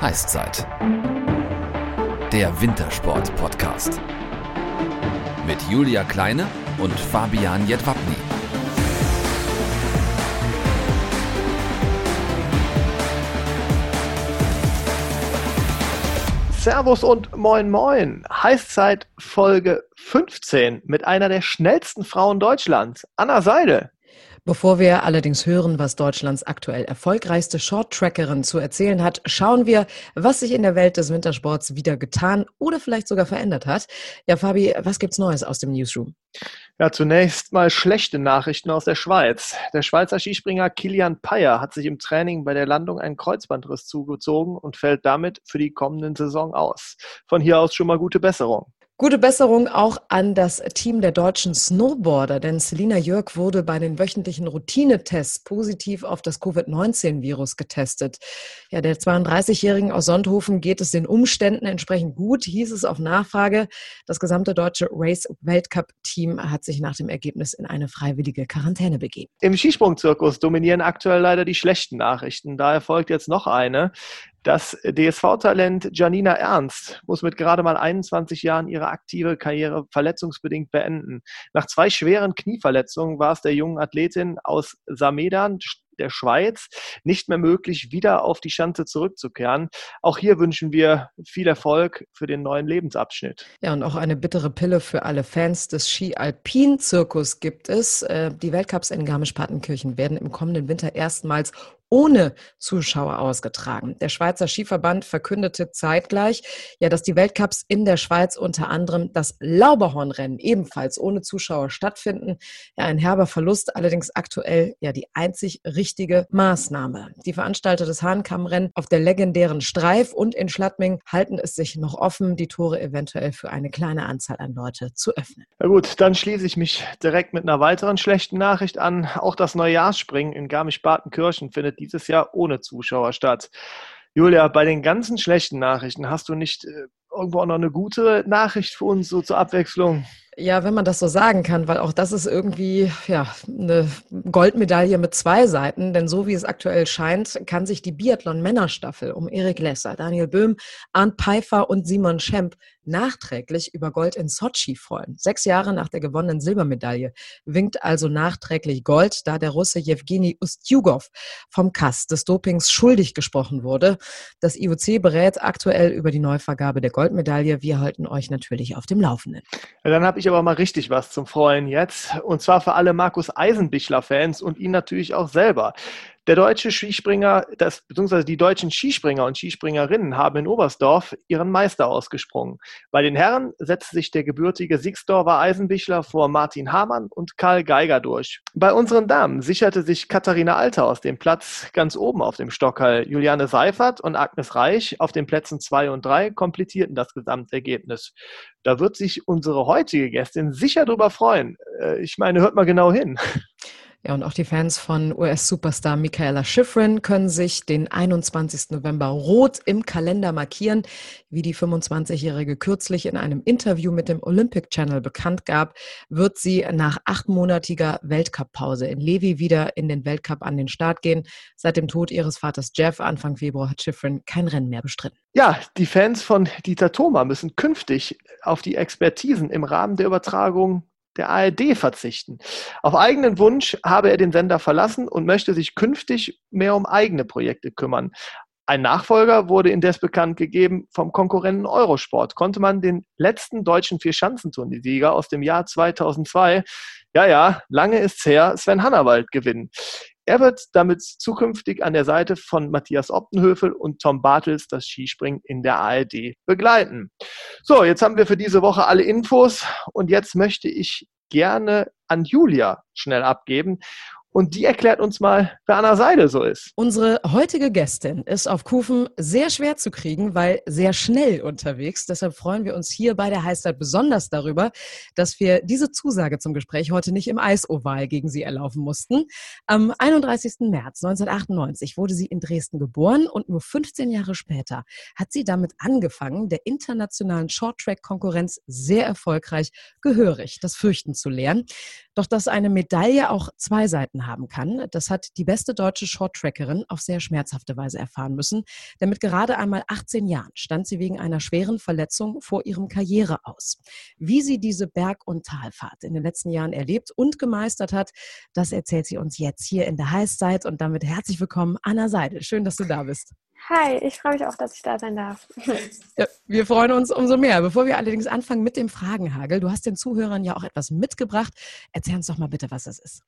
Heißzeit. Der Wintersport-Podcast. Mit Julia Kleine und Fabian Jedwabny. Servus und moin moin. Heißzeit Folge 15 mit einer der schnellsten Frauen Deutschlands, Anna Seide. Bevor wir allerdings hören, was Deutschlands aktuell erfolgreichste Short-Trackerin zu erzählen hat, schauen wir, was sich in der Welt des Wintersports wieder getan oder vielleicht sogar verändert hat. Ja, Fabi, was gibt's Neues aus dem Newsroom? Ja, zunächst mal schlechte Nachrichten aus der Schweiz. Der Schweizer Skispringer Kilian Payer hat sich im Training bei der Landung einen Kreuzbandriss zugezogen und fällt damit für die kommende Saison aus. Von hier aus schon mal gute Besserung. Gute Besserung auch an das Team der deutschen Snowboarder, denn Selina Jörg wurde bei den wöchentlichen Routinetests positiv auf das Covid-19-Virus getestet. Ja, der 32-Jährigen aus Sonthofen geht es den Umständen entsprechend gut, hieß es auf Nachfrage. Das gesamte deutsche Race-Weltcup-Team hat sich nach dem Ergebnis in eine freiwillige Quarantäne begeben. Im Skisprungzirkus dominieren aktuell leider die schlechten Nachrichten. Da erfolgt jetzt noch eine. Das DSV-Talent Janina Ernst muss mit gerade mal 21 Jahren ihre aktive Karriere verletzungsbedingt beenden. Nach zwei schweren Knieverletzungen war es der jungen Athletin aus Samedan, der Schweiz nicht mehr möglich, wieder auf die Schanze zurückzukehren. Auch hier wünschen wir viel Erfolg für den neuen Lebensabschnitt. Ja, und auch eine bittere Pille für alle Fans des Ski-Alpin-Zirkus gibt es. Äh, die Weltcups in Garmisch-Partenkirchen werden im kommenden Winter erstmals ohne Zuschauer ausgetragen. Der Schweizer Skiverband verkündete zeitgleich, ja, dass die Weltcups in der Schweiz unter anderem das Lauberhornrennen ebenfalls ohne Zuschauer stattfinden. Ja, ein herber Verlust, allerdings aktuell ja die einzig richtige Maßnahme. Die Veranstalter des Hahnkammrennen auf der legendären Streif und in Schladming halten es sich noch offen, die Tore eventuell für eine kleine Anzahl an Leute zu öffnen. Na gut, dann schließe ich mich direkt mit einer weiteren schlechten Nachricht an. Auch das Neujahrsspringen in Garmisch-Partenkirchen findet dieses Jahr ohne Zuschauer statt. Julia, bei den ganzen schlechten Nachrichten hast du nicht äh, irgendwo auch noch eine gute Nachricht für uns, so zur Abwechslung? Ja, wenn man das so sagen kann, weil auch das ist irgendwie ja eine Goldmedaille mit zwei Seiten, denn so wie es aktuell scheint, kann sich die Biathlon-Männerstaffel um Erik Lesser, Daniel Böhm, Arndt Pfeiffer und Simon Schemp nachträglich über Gold in Sochi freuen. Sechs Jahre nach der gewonnenen Silbermedaille winkt also nachträglich Gold, da der Russe Jewgeni Ustjugov vom Kass des Dopings schuldig gesprochen wurde. Das IOC berät aktuell über die Neuvergabe der Goldmedaille. Wir halten euch natürlich auf dem Laufenden. Ja, dann habe ich aber mal richtig was zum Freuen jetzt. Und zwar für alle Markus Eisenbichler-Fans und ihn natürlich auch selber. Der deutsche Skispringer, das, beziehungsweise die deutschen Skispringer und Skispringerinnen haben in Oberstdorf ihren Meister ausgesprungen. Bei den Herren setzte sich der gebürtige Siegsdorfer Eisenbichler vor Martin Hamann und Karl Geiger durch. Bei unseren Damen sicherte sich Katharina Althaus den Platz ganz oben auf dem Stockhall. Juliane Seifert und Agnes Reich auf den Plätzen zwei und drei komplettierten das Gesamtergebnis. Da wird sich unsere heutige Gästin sicher drüber freuen. Äh, ich meine, hört mal genau hin. Ja, und auch die Fans von US-Superstar Michaela Schifrin können sich den 21. November rot im Kalender markieren. Wie die 25-Jährige kürzlich in einem Interview mit dem Olympic Channel bekannt gab, wird sie nach achtmonatiger Weltcup-Pause in Levi wieder in den Weltcup an den Start gehen. Seit dem Tod ihres Vaters Jeff Anfang Februar hat Schifrin kein Rennen mehr bestritten. Ja, die Fans von Dieter Thoma müssen künftig auf die Expertisen im Rahmen der Übertragung der ARD verzichten. Auf eigenen Wunsch habe er den Sender verlassen und möchte sich künftig mehr um eigene Projekte kümmern. Ein Nachfolger wurde indes bekannt gegeben vom Konkurrenten Eurosport. Konnte man den letzten deutschen Vierschanzenturniersieger aus dem Jahr 2002, ja, ja, lange ist's her, Sven Hannawald gewinnen. Er wird damit zukünftig an der Seite von Matthias Optenhöfel und Tom Bartels das Skispringen in der ARD begleiten. So, jetzt haben wir für diese Woche alle Infos und jetzt möchte ich gerne an Julia schnell abgeben und die erklärt uns mal, wer Anna Seide so ist. Unsere heutige Gästin ist auf Kufen sehr schwer zu kriegen, weil sehr schnell unterwegs. Deshalb freuen wir uns hier bei der Heißzeit besonders darüber, dass wir diese Zusage zum Gespräch heute nicht im Eisoval gegen sie erlaufen mussten. Am 31. März 1998 wurde sie in Dresden geboren und nur 15 Jahre später hat sie damit angefangen, der internationalen Shorttrack-Konkurrenz sehr erfolgreich gehörig das Fürchten zu lernen. Doch dass eine Medaille auch zwei Seiten erlitten haben kann. Das hat die beste deutsche Shorttrackerin auf sehr schmerzhafte Weise erfahren müssen. Denn mit gerade einmal 18 Jahren stand sie wegen einer schweren Verletzung vor ihrem Karriere aus. Wie sie diese Berg- und Talfahrt in den letzten Jahren erlebt und gemeistert hat, das erzählt sie uns jetzt hier in der Heißzeit. Und damit herzlich willkommen, Anna Seidel. Schön, dass du da bist. Hi, ich freue mich auch, dass ich da sein darf. Ja, wir freuen uns umso mehr. Bevor wir allerdings anfangen mit dem Fragenhagel, du hast den Zuhörern ja auch etwas mitgebracht. Erzähl uns doch mal bitte, was das ist.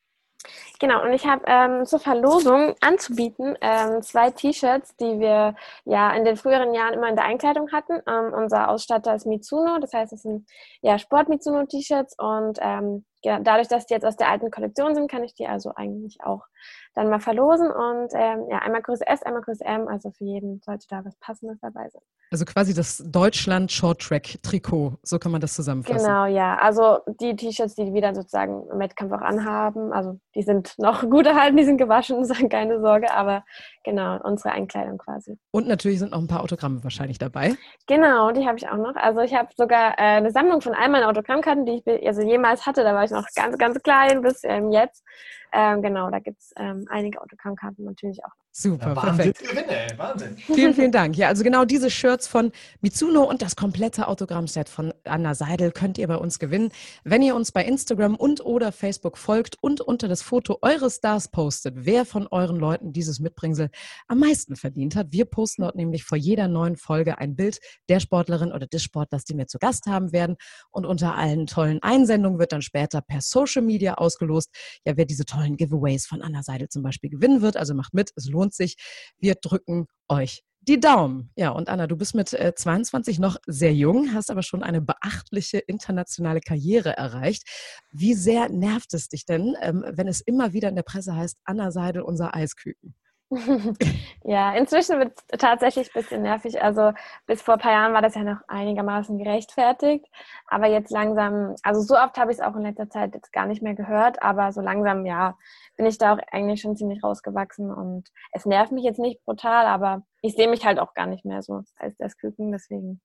Genau, und ich habe ähm, zur Verlosung anzubieten ähm, zwei T-Shirts, die wir ja in den früheren Jahren immer in der Einkleidung hatten. Ähm, unser Ausstatter ist Mitsuno, das heißt, es sind ja Sport-Mitsuno-T-Shirts und ähm, ja, dadurch, dass die jetzt aus der alten Kollektion sind, kann ich die also eigentlich auch dann mal verlosen. Und ähm, ja, einmal Größe S, einmal Größe M, also für jeden sollte da was Passendes dabei sein. Also quasi das Deutschland Short Track Trikot, so kann man das zusammenfassen. Genau, ja. Also die T-Shirts, die wir dann sozusagen im Wettkampf auch anhaben, also die sind noch gut erhalten, die sind gewaschen, keine Sorge, aber genau, unsere Einkleidung quasi. Und natürlich sind noch ein paar Autogramme wahrscheinlich dabei. Genau, die habe ich auch noch. Also ich habe sogar äh, eine Sammlung von all meinen Autogrammkarten, die ich also jemals hatte, da war ich noch ganz, ganz klein bis ähm, jetzt. Ähm, genau, da gibt es ähm, einige Autogrammkarten natürlich auch. Super, Ja, perfekt. Wahnsinn, Gewinne, ey, Wahnsinn. Vielen, vielen Dank. Ja, also genau diese Shirts von Mitsuno und das komplette Autogrammset von Anna Seidel könnt ihr bei uns gewinnen, wenn ihr uns bei Instagram und oder Facebook folgt und unter das Foto eures Stars postet, wer von euren Leuten dieses Mitbringsel am meisten verdient hat. Wir posten dort nämlich vor jeder neuen Folge ein Bild der Sportlerin oder des Sportlers, die wir zu Gast haben werden. Und unter allen tollen Einsendungen wird dann später per Social Media ausgelost, ja, wer diese tollen Giveaways von Anna Seidel zum Beispiel gewinnen wird. Also macht mit, es lohnt sich. Wir drücken euch die Daumen. Ja, und Anna, du bist mit äh, 22 noch sehr jung, hast aber schon eine beachtliche internationale Karriere erreicht. Wie sehr nervt es dich denn, ähm, wenn es immer wieder in der Presse heißt, Anna Seidel, unser Eisküken? ja, inzwischen wird es tatsächlich ein bisschen nervig. Also bis vor ein paar Jahren war das ja noch einigermaßen gerechtfertigt. Aber jetzt langsam, also so oft habe ich es auch in letzter Zeit jetzt gar nicht mehr gehört, aber so langsam, ja, bin ich da auch eigentlich schon ziemlich rausgewachsen und es nervt mich jetzt nicht brutal, aber ich sehe mich halt auch gar nicht mehr so als das Küken. Deswegen,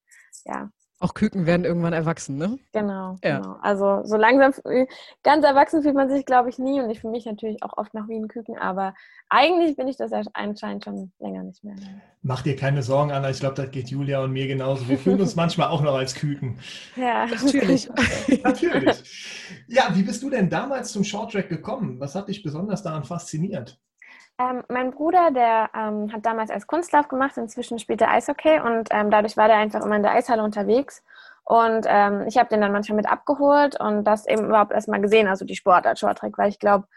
ja, Auch Küken werden irgendwann erwachsen, ne? Genau, Ja. genau. Also so langsam, ganz erwachsen fühlt man sich, glaube ich, nie und ich fühle mich natürlich auch oft noch wie ein Küken, aber eigentlich bin ich das anscheinend schon länger nicht mehr. Mach dir keine Sorgen, Anna. Ich glaube, das geht Julia und mir genauso. Wir fühlen uns manchmal auch noch als Küken. Ja, Natürlich. Natürlich. Ja, wie bist du denn damals zum Shorttrack gekommen? Was hat dich besonders daran fasziniert? Ähm, mein Bruder, der ähm, hat damals als Kunstlauf gemacht, inzwischen spielt er Eishockey und ähm, dadurch war der einfach immer in der Eishalle unterwegs. Und ähm, ich habe den dann manchmal mit abgeholt und das eben überhaupt erstmal gesehen, also die Sportart Shorttrack, weil ich glaube,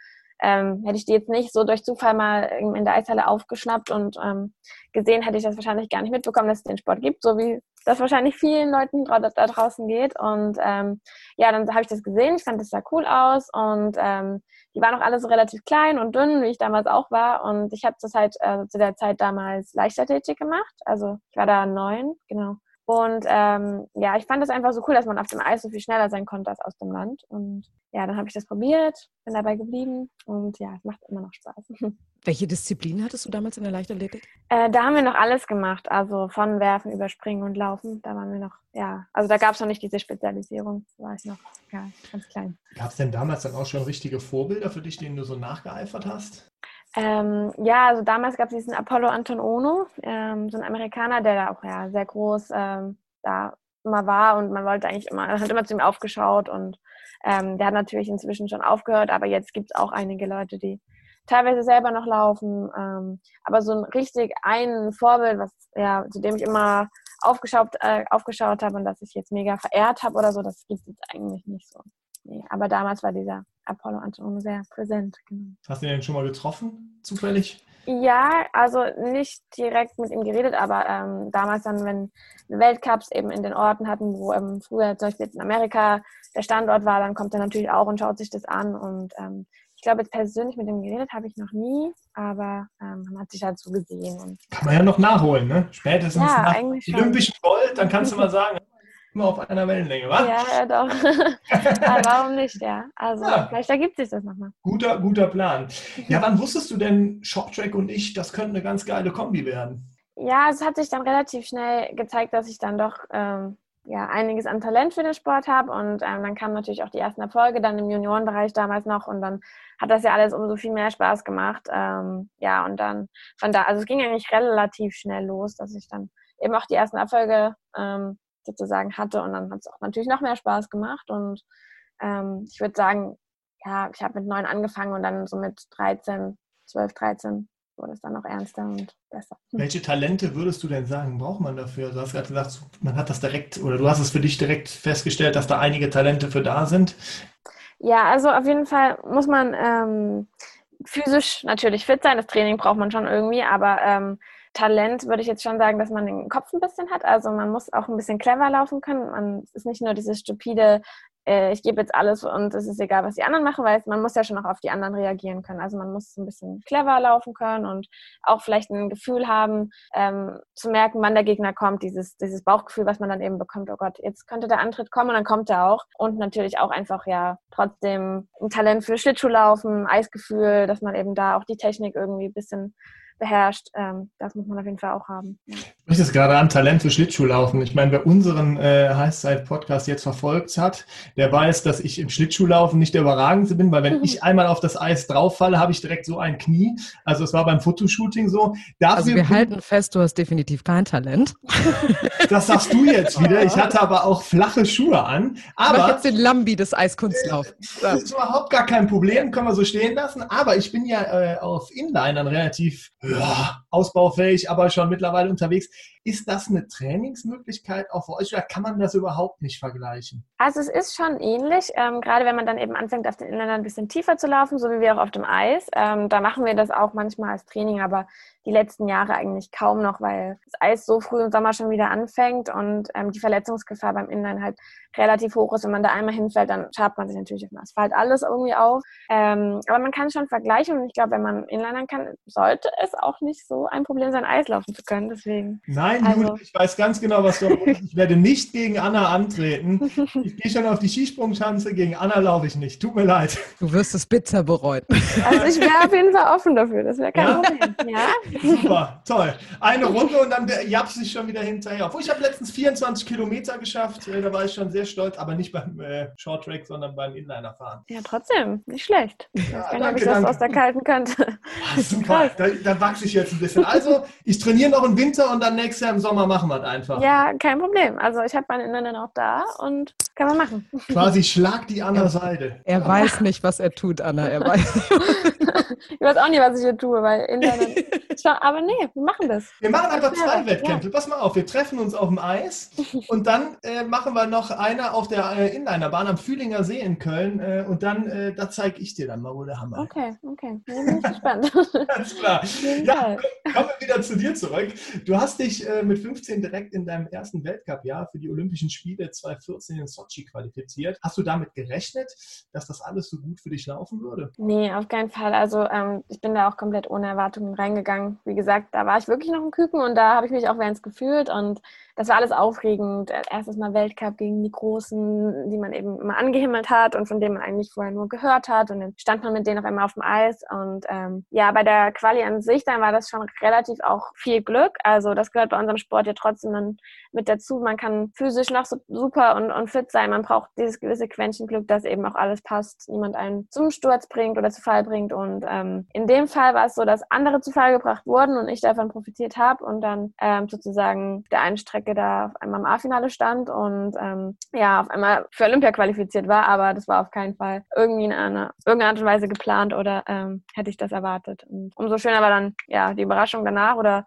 ähm, hätte ich die jetzt nicht so durch Zufall mal in der Eishalle aufgeschnappt und ähm, gesehen, hätte ich das wahrscheinlich gar nicht mitbekommen, dass es den Sport gibt, so wie das wahrscheinlich vielen Leuten dra da draußen geht. Und ähm, ja, dann habe ich das gesehen, ich fand das sah cool aus und ähm, die waren auch alle so relativ klein und dünn, wie ich damals auch war. Und ich habe zur Zeit, äh, zu der Zeit damals Leichtathletik gemacht. Also ich war da neun, genau. Und ähm, ja, ich fand das einfach so cool, dass man auf dem Eis so viel schneller sein konnte als aus dem Land. Und ja, dann habe ich das probiert, bin dabei geblieben und ja, es macht immer noch Spaß. Welche Disziplin hattest du damals in der Leichtathletik? Äh, da haben wir noch alles gemacht, also von Werfen über Springen und Laufen. Da waren wir noch, ja, also da gab es noch nicht diese Spezialisierung. Da war ich noch ja, ganz klein. Gab es denn damals dann auch schon richtige Vorbilder für dich, denen du so nachgeeifert hast? Ähm, ja, also damals gab es diesen Apollo Anton Ono, ähm, so ein Amerikaner, der da auch ja sehr groß ähm, da immer war und man wollte eigentlich immer, hat immer zu ihm aufgeschaut und ähm, der hat natürlich inzwischen schon aufgehört, aber jetzt gibt es auch einige Leute, die teilweise selber noch laufen, ähm, aber so ein richtig ein Vorbild, was ja, zu dem ich immer aufgeschaut, äh, aufgeschaut habe und das ich jetzt mega verehrt habe oder so, das gibt es jetzt eigentlich nicht so. Nee, aber damals war dieser Apollo Anton sehr präsent. Genau. Hast du den denn schon mal getroffen, zufällig? Ja, also nicht direkt mit ihm geredet, aber ähm, damals dann, wenn Weltcups eben in den Orten hatten, wo ähm, früher zum Beispiel jetzt in Amerika der Standort war, dann kommt er natürlich auch und schaut sich das an. Und ähm, ich glaube, jetzt persönlich mit ihm geredet habe ich noch nie, aber ähm, man hat sich halt so gesehen. Und Kann man ja noch nachholen, ne? Spätestens Ja, nach. Olympischem Gold, dann kannst du mal sagen, immer auf einer Wellenlänge, wa? ja, ja, doch. aber warum nicht, ja? Also Ja. vielleicht ergibt sich das nochmal. Guter, guter Plan. Ja, wann wusstest du denn, Shorttrack und ich, das könnte eine ganz geile Kombi werden? Ja, es hat sich dann relativ schnell gezeigt, dass ich dann doch ähm, ja einiges an Talent für den Sport habe und ähm, dann kamen natürlich auch die ersten Erfolge dann im Juniorenbereich damals noch und dann hat das ja alles umso viel mehr Spaß gemacht. Ähm, ja, und dann von da, also es ging eigentlich relativ schnell los, dass ich dann eben auch die ersten Erfolge ähm, sozusagen hatte und dann hat es auch natürlich noch mehr Spaß gemacht und ähm, ich würde sagen, ja, ich habe mit neun angefangen und dann so mit 13, 12, 13 wurde es dann noch ernster und besser. Welche Talente würdest du denn sagen, braucht man dafür? Du hast gerade gesagt, man hat das direkt oder du hast es für dich direkt festgestellt, dass da einige Talente für da sind. Ja, also auf jeden Fall muss man ähm, physisch natürlich fit sein. Das Training braucht man schon irgendwie, aber ähm, Talent würde ich jetzt schon sagen, dass man den Kopf ein bisschen hat. Also man muss auch ein bisschen clever laufen können. Man ist nicht nur dieses stupide äh, ich gebe jetzt alles und es ist egal, was die anderen machen, weil man muss ja schon auch auf die anderen reagieren können. Also man muss ein bisschen clever laufen können und auch vielleicht ein Gefühl haben, ähm, zu merken, wann der Gegner kommt, dieses, dieses Bauchgefühl, was man dann eben bekommt, oh Gott, jetzt könnte der Antritt kommen und dann kommt er auch. Und natürlich auch einfach ja trotzdem ein Talent für Schlittschuhlaufen, Eisgefühl, dass man eben da auch die Technik irgendwie ein bisschen beherrscht. Ähm, das muss man auf jeden Fall auch haben. Ja. Du sprichst gerade an Talent für Schlittschuhlaufen. Ich meine, wer unseren äh, Heißzeit-Podcast jetzt verfolgt hat, der weiß, dass ich im Schlittschuhlaufen nicht der Überragendste bin, weil wenn ich einmal auf das Eis drauffalle, habe ich direkt so ein Knie. Also es war beim Fotoshooting so. Dafür also wir halten fest, du hast definitiv kein Talent. Das sagst du jetzt wieder. Ich hatte aber auch flache Schuhe an. Aber Mach jetzt den Lambi des Eiskunstlaufs. Das ist überhaupt gar kein Problem, können wir so stehen lassen. Aber ich bin ja äh, auf Inlinern relativ ja, ausbaufähig, aber schon mittlerweile unterwegs. Ist das eine Trainingsmöglichkeit auch für euch oder kann man das überhaupt nicht vergleichen? Also es ist schon ähnlich, ähm, gerade wenn man dann eben anfängt, auf den Inländern ein bisschen tiefer zu laufen, so wie wir auch auf dem Eis. Ähm, da machen wir das auch manchmal als Training, aber die letzten Jahre eigentlich kaum noch, weil das Eis so früh im Sommer schon wieder anfängt und ähm, die Verletzungsgefahr beim Inline halt relativ hoch ist. Wenn man da einmal hinfällt, dann schabt man sich natürlich auf dem Asphalt alles irgendwie auf. Ähm, aber man kann schon vergleichen und ich glaube, wenn man Inlinern kann, sollte es auch nicht so ein Problem sein, Eis laufen zu können. Deswegen. Nein, also, Julia, ich weiß ganz genau, was du meinst. Ich werde nicht gegen Anna antreten. Ich gehe schon auf die Skisprungschanze, gegen Anna laufe ich nicht. Tut mir leid. Du wirst es bitter bereuen. Also ich wäre auf jeden Fall offen dafür. Das wäre kein ja? Problem. Ja? Super, toll. Eine Runde und dann japp sich schon wieder hinterher. Obwohl ich habe letztens 24 Kilometer geschafft, äh, da war ich schon sehr stolz, aber nicht beim äh, Short Track, sondern beim Inliner fahren. Ja, trotzdem, nicht schlecht. Ich ja, weiß gar nicht, ob ich das aus der kalten könnte. Ah, super, da, da wachse ich jetzt ein bisschen. Also, ich trainiere noch im Winter und dann nächstes Jahr im Sommer machen wir es einfach. Ja, kein Problem. Also, ich habe meinen Inliner auch da und kann man machen. Quasi schlag die an der Seite. Er weiß nicht, was er tut, Anna. Er weiß. ich weiß auch nicht, was ich hier tue, weil Inliner. aber nee, wir machen das. Wir machen einfach zwei Wettkämpfe. Ja. Pass mal auf, wir treffen uns auf dem Eis und dann äh, machen wir noch einer auf der äh, Inlinerbahn am Fühlinger See in Köln äh, und dann, äh, da zeige ich dir dann mal, wo der Hammer ist. Okay, okay. Da bin ich gespannt. Ganz klar. Ja, kommen wir wieder zu dir zurück. Du hast dich äh, mit 15 direkt in deinem ersten Weltcup-Jahr für die Olympischen Spiele 2014 in Sochi qualifiziert. Hast du damit gerechnet, dass das alles so gut für dich laufen würde? Nee, auf keinen Fall. Also ähm, ich bin da auch komplett ohne Erwartungen reingegangen. Wie gesagt, da war ich wirklich noch ein Küken und da habe ich mich auch ganz gefühlt und das war alles aufregend. Erstes Mal Weltcup gegen die Großen, die man eben immer angehimmelt hat und von denen man eigentlich vorher nur gehört hat. Und dann stand man mit denen auf einmal auf dem Eis. Und ähm, ja, bei der Quali an sich, dann war das schon relativ auch viel Glück. Also das gehört bei unserem Sport ja trotzdem dann mit dazu. Man kann physisch noch so super und, und fit sein. Man braucht dieses gewisse Quäntchen Glück, dass eben auch alles passt. Niemand einen zum Sturz bringt oder zu Fall bringt. Und ähm, in dem Fall war es so, dass andere zu Fall gebracht wurden und ich davon profitiert habe und dann ähm, sozusagen der einen Strecke Strecke da auf einmal im A-Finale stand und ähm, ja, auf einmal für Olympia qualifiziert war, aber das war auf keinen Fall irgendwie in einer irgendeiner Art und Weise geplant oder ähm, hätte ich das erwartet. Und umso schöner war dann ja die Überraschung danach oder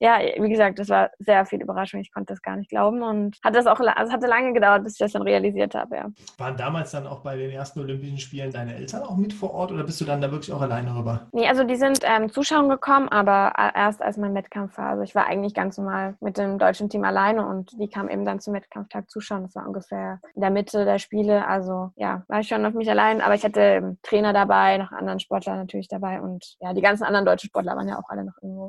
ja, wie gesagt, das war sehr viel Überraschung. Ich konnte das gar nicht glauben und hat das auch, also hatte lange gedauert, bis ich das dann realisiert habe, ja. Waren damals dann auch bei den ersten Olympischen Spielen deine Eltern auch mit vor Ort oder bist du dann da wirklich auch alleine rüber? Nee, also die sind ähm, zuschauen gekommen, aber erst als mein Wettkampf war. Also ich war eigentlich ganz normal mit dem deutschen Team alleine und die kamen eben dann zum Wettkampftag zuschauen. Das war ungefähr in der Mitte der Spiele. Also ja, war ich schon auf mich allein, aber ich hatte Trainer dabei, noch anderen Sportler natürlich dabei und ja, die ganzen anderen deutschen Sportler waren ja auch alle noch irgendwo.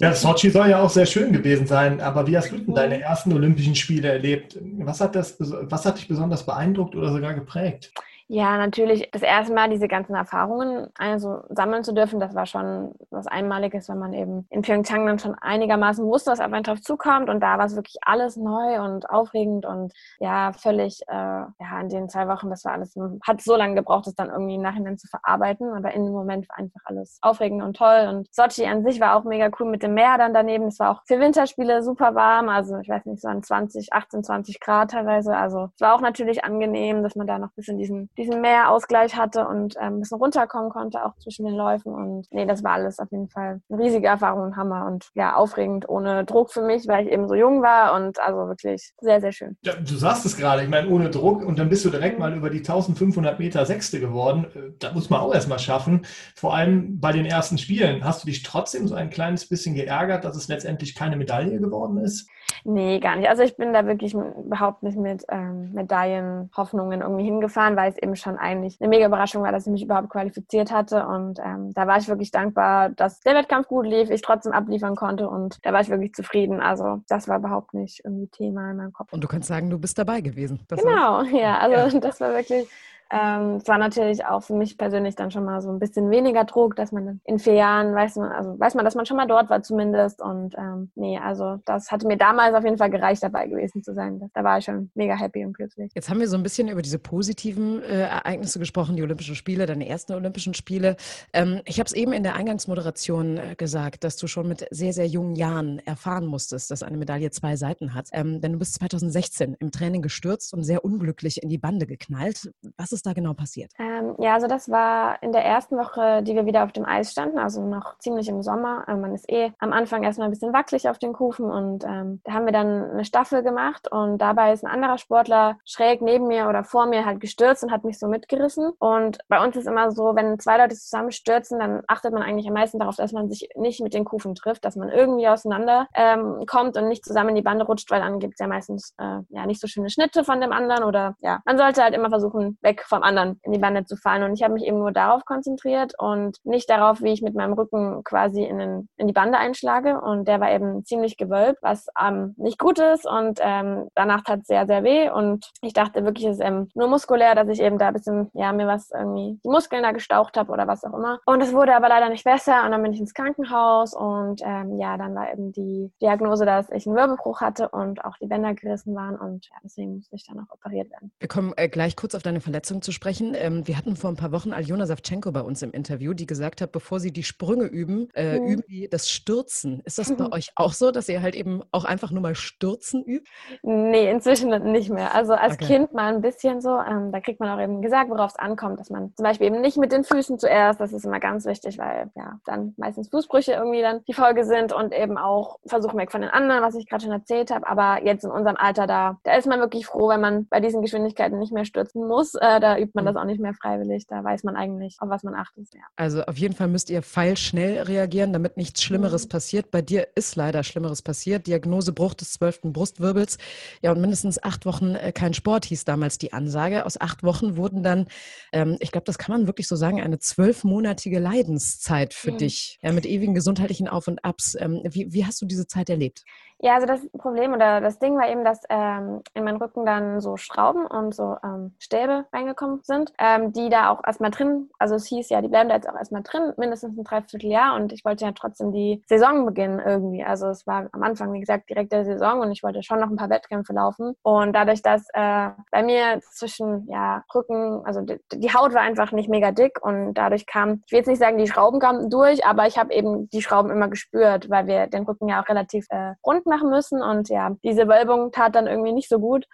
Ja, ja Sochi soll ja auch sehr schön gewesen sein, aber wie hast du denn deine ersten Olympischen Spiele erlebt? Was hat, das, was hat dich besonders beeindruckt oder sogar geprägt? Ja, natürlich das erste Mal diese ganzen Erfahrungen also sammeln zu dürfen, das war schon was Einmaliges, wenn man eben in Pyeongchang dann schon einigermaßen wusste, was auf einen drauf zukommt. Und da war es wirklich alles neu und aufregend und ja, völlig, äh, ja, in den zwei Wochen, das war alles, hat so lange gebraucht, das dann irgendwie im Nachhinein zu verarbeiten, aber in dem Moment war einfach alles aufregend und toll. Und Sochi an sich war auch mega cool mit dem Meer dann daneben, es war auch für Winterspiele super warm, also ich weiß nicht, so an 20, 18, 20 Grad teilweise, also es war auch natürlich angenehm, dass man da noch ein bisschen diesen diesen Mehrausgleich hatte und ähm, ein bisschen runterkommen konnte, auch zwischen den Läufen. Und nee, das war alles auf jeden Fall eine riesige Erfahrung und Hammer und ja, aufregend, ohne Druck für mich, weil ich eben so jung war und also wirklich sehr, sehr schön. Ja, du sagst es gerade, ich meine, ohne Druck und dann bist du direkt mal über die 1500 Meter Sechste geworden. Äh, da muss man auch erstmal schaffen. Vor allem bei den ersten Spielen. Hast du dich trotzdem so ein kleines bisschen geärgert, dass es letztendlich keine Medaille geworden ist? Nee, gar nicht. Also ich bin da wirklich überhaupt nicht mit ähm, Medaillenhoffnungen irgendwie hingefahren, weil es eben schon eigentlich eine mega Überraschung war, dass ich mich überhaupt qualifiziert hatte. Und ähm, da war ich wirklich dankbar, dass der Wettkampf gut lief, ich trotzdem abliefern konnte und da war ich wirklich zufrieden. Also das war überhaupt nicht irgendwie Thema in meinem Kopf. Und du kannst sagen, du bist dabei gewesen. Das genau, ja. Also ja. das war wirklich ähm, es war natürlich auch für mich persönlich dann schon mal so ein bisschen weniger Druck, dass man in vier Jahren weiß man, also weiß man, dass man schon mal dort war zumindest. Und ähm, nee, also das hatte mir damals auf jeden Fall gereicht, dabei gewesen zu sein. Da war ich schon mega happy und glücklich. Jetzt haben wir so ein bisschen über diese positiven äh, Ereignisse gesprochen, die Olympischen Spiele, deine ersten Olympischen Spiele. Ähm, ich habe es eben in der Eingangsmoderation äh, gesagt, dass du schon mit sehr, sehr jungen Jahren erfahren musstest, dass eine Medaille zwei Seiten hat. Ähm, denn du bist 2016 im Training gestürzt und sehr unglücklich in die Bande geknallt. Was ist da genau passiert? Ähm, ja, also das war in der ersten Woche, die wir wieder auf dem Eis standen, also noch ziemlich im Sommer. Ähm, man ist eh am Anfang erstmal ein bisschen wackelig auf den Kufen und ähm, da haben wir dann eine Staffel gemacht und dabei ist ein anderer Sportler schräg neben mir oder vor mir halt gestürzt und hat mich so mitgerissen. Und bei uns ist immer so, wenn zwei Leute zusammen stürzen, dann achtet man eigentlich am meisten darauf, dass man sich nicht mit den Kufen trifft, dass man irgendwie auseinander ähm, kommt und nicht zusammen in die Bande rutscht, weil dann gibt es ja meistens äh, ja nicht so schöne Schnitte von dem anderen oder ja, man sollte halt immer versuchen, weg vom anderen in die Bande zu fallen. Und ich habe mich eben nur darauf konzentriert und nicht darauf, wie ich mit meinem Rücken quasi in, den, in die Bande einschlage. Und der war eben ziemlich gewölbt, was ähm, nicht gut ist. Und ähm, danach tat es sehr, sehr weh. Und ich dachte wirklich, es ist ähm, nur muskulär, dass ich eben da ein bisschen, ja, mir was irgendwie, die Muskeln da gestaucht habe oder was auch immer. Und es wurde aber leider nicht besser. Und dann bin ich ins Krankenhaus. Und ähm, ja, dann war eben die Diagnose, dass ich einen Wirbelbruch hatte und auch die Bänder gerissen waren. Und ja, deswegen musste ich dann auch operiert werden. Wir kommen äh, gleich kurz auf deine Verletzung zu sprechen. Ähm, wir hatten vor ein paar Wochen Aljona Savchenko bei uns im Interview, die gesagt hat, bevor sie die Sprünge üben, äh, mhm. üben die das Stürzen. Ist das bei mhm. euch auch so, dass ihr halt eben auch einfach nur mal Stürzen übt? Nee, inzwischen nicht mehr. Also als okay. Kind mal ein bisschen so. Ähm, da kriegt man auch eben gesagt, worauf es ankommt, dass man zum Beispiel eben nicht mit den Füßen zuerst, das ist immer ganz wichtig, weil ja dann meistens Fußbrüche irgendwie dann die Folge sind und eben auch versuchen weg von den anderen, was ich gerade schon erzählt habe. Aber jetzt in unserem Alter da, da ist man wirklich froh, wenn man bei diesen Geschwindigkeiten nicht mehr stürzen muss. Äh, da übt man das auch nicht mehr freiwillig. Da weiß man eigentlich, auf was man achtet. Ja. Also auf jeden Fall müsst ihr feilschnell reagieren, damit nichts Schlimmeres mhm. passiert. Bei dir ist leider Schlimmeres passiert. Diagnose Bruch des zwölften Brustwirbels. Ja, und mindestens acht Wochen äh, kein Sport hieß damals die Ansage. Aus acht Wochen wurden dann, ähm, ich glaube, das kann man wirklich so sagen, eine zwölfmonatige Leidenszeit für mhm. dich. Ja, mit ewigen gesundheitlichen Auf und Abs. Ähm, wie, wie hast du diese Zeit erlebt? Ja, also das Problem oder das Ding war eben, dass ähm, in meinen Rücken dann so Schrauben und so ähm, Stäbe reingekommen sind, ähm, die da auch erstmal drin, also es hieß ja, die bleiben da jetzt auch erstmal drin, mindestens ein Dreivierteljahr und ich wollte ja trotzdem die Saison beginnen irgendwie. Also es war am Anfang, wie gesagt, direkt der Saison und ich wollte schon noch ein paar Wettkämpfe laufen. Und dadurch, dass äh, bei mir zwischen ja, Rücken, also die, die Haut war einfach nicht mega dick und dadurch kam, ich will jetzt nicht sagen, die Schrauben kamen durch, aber ich habe eben die Schrauben immer gespürt, weil wir den Rücken ja auch relativ äh, rund machen müssen. Und ja, diese Wölbung tat dann irgendwie nicht so gut.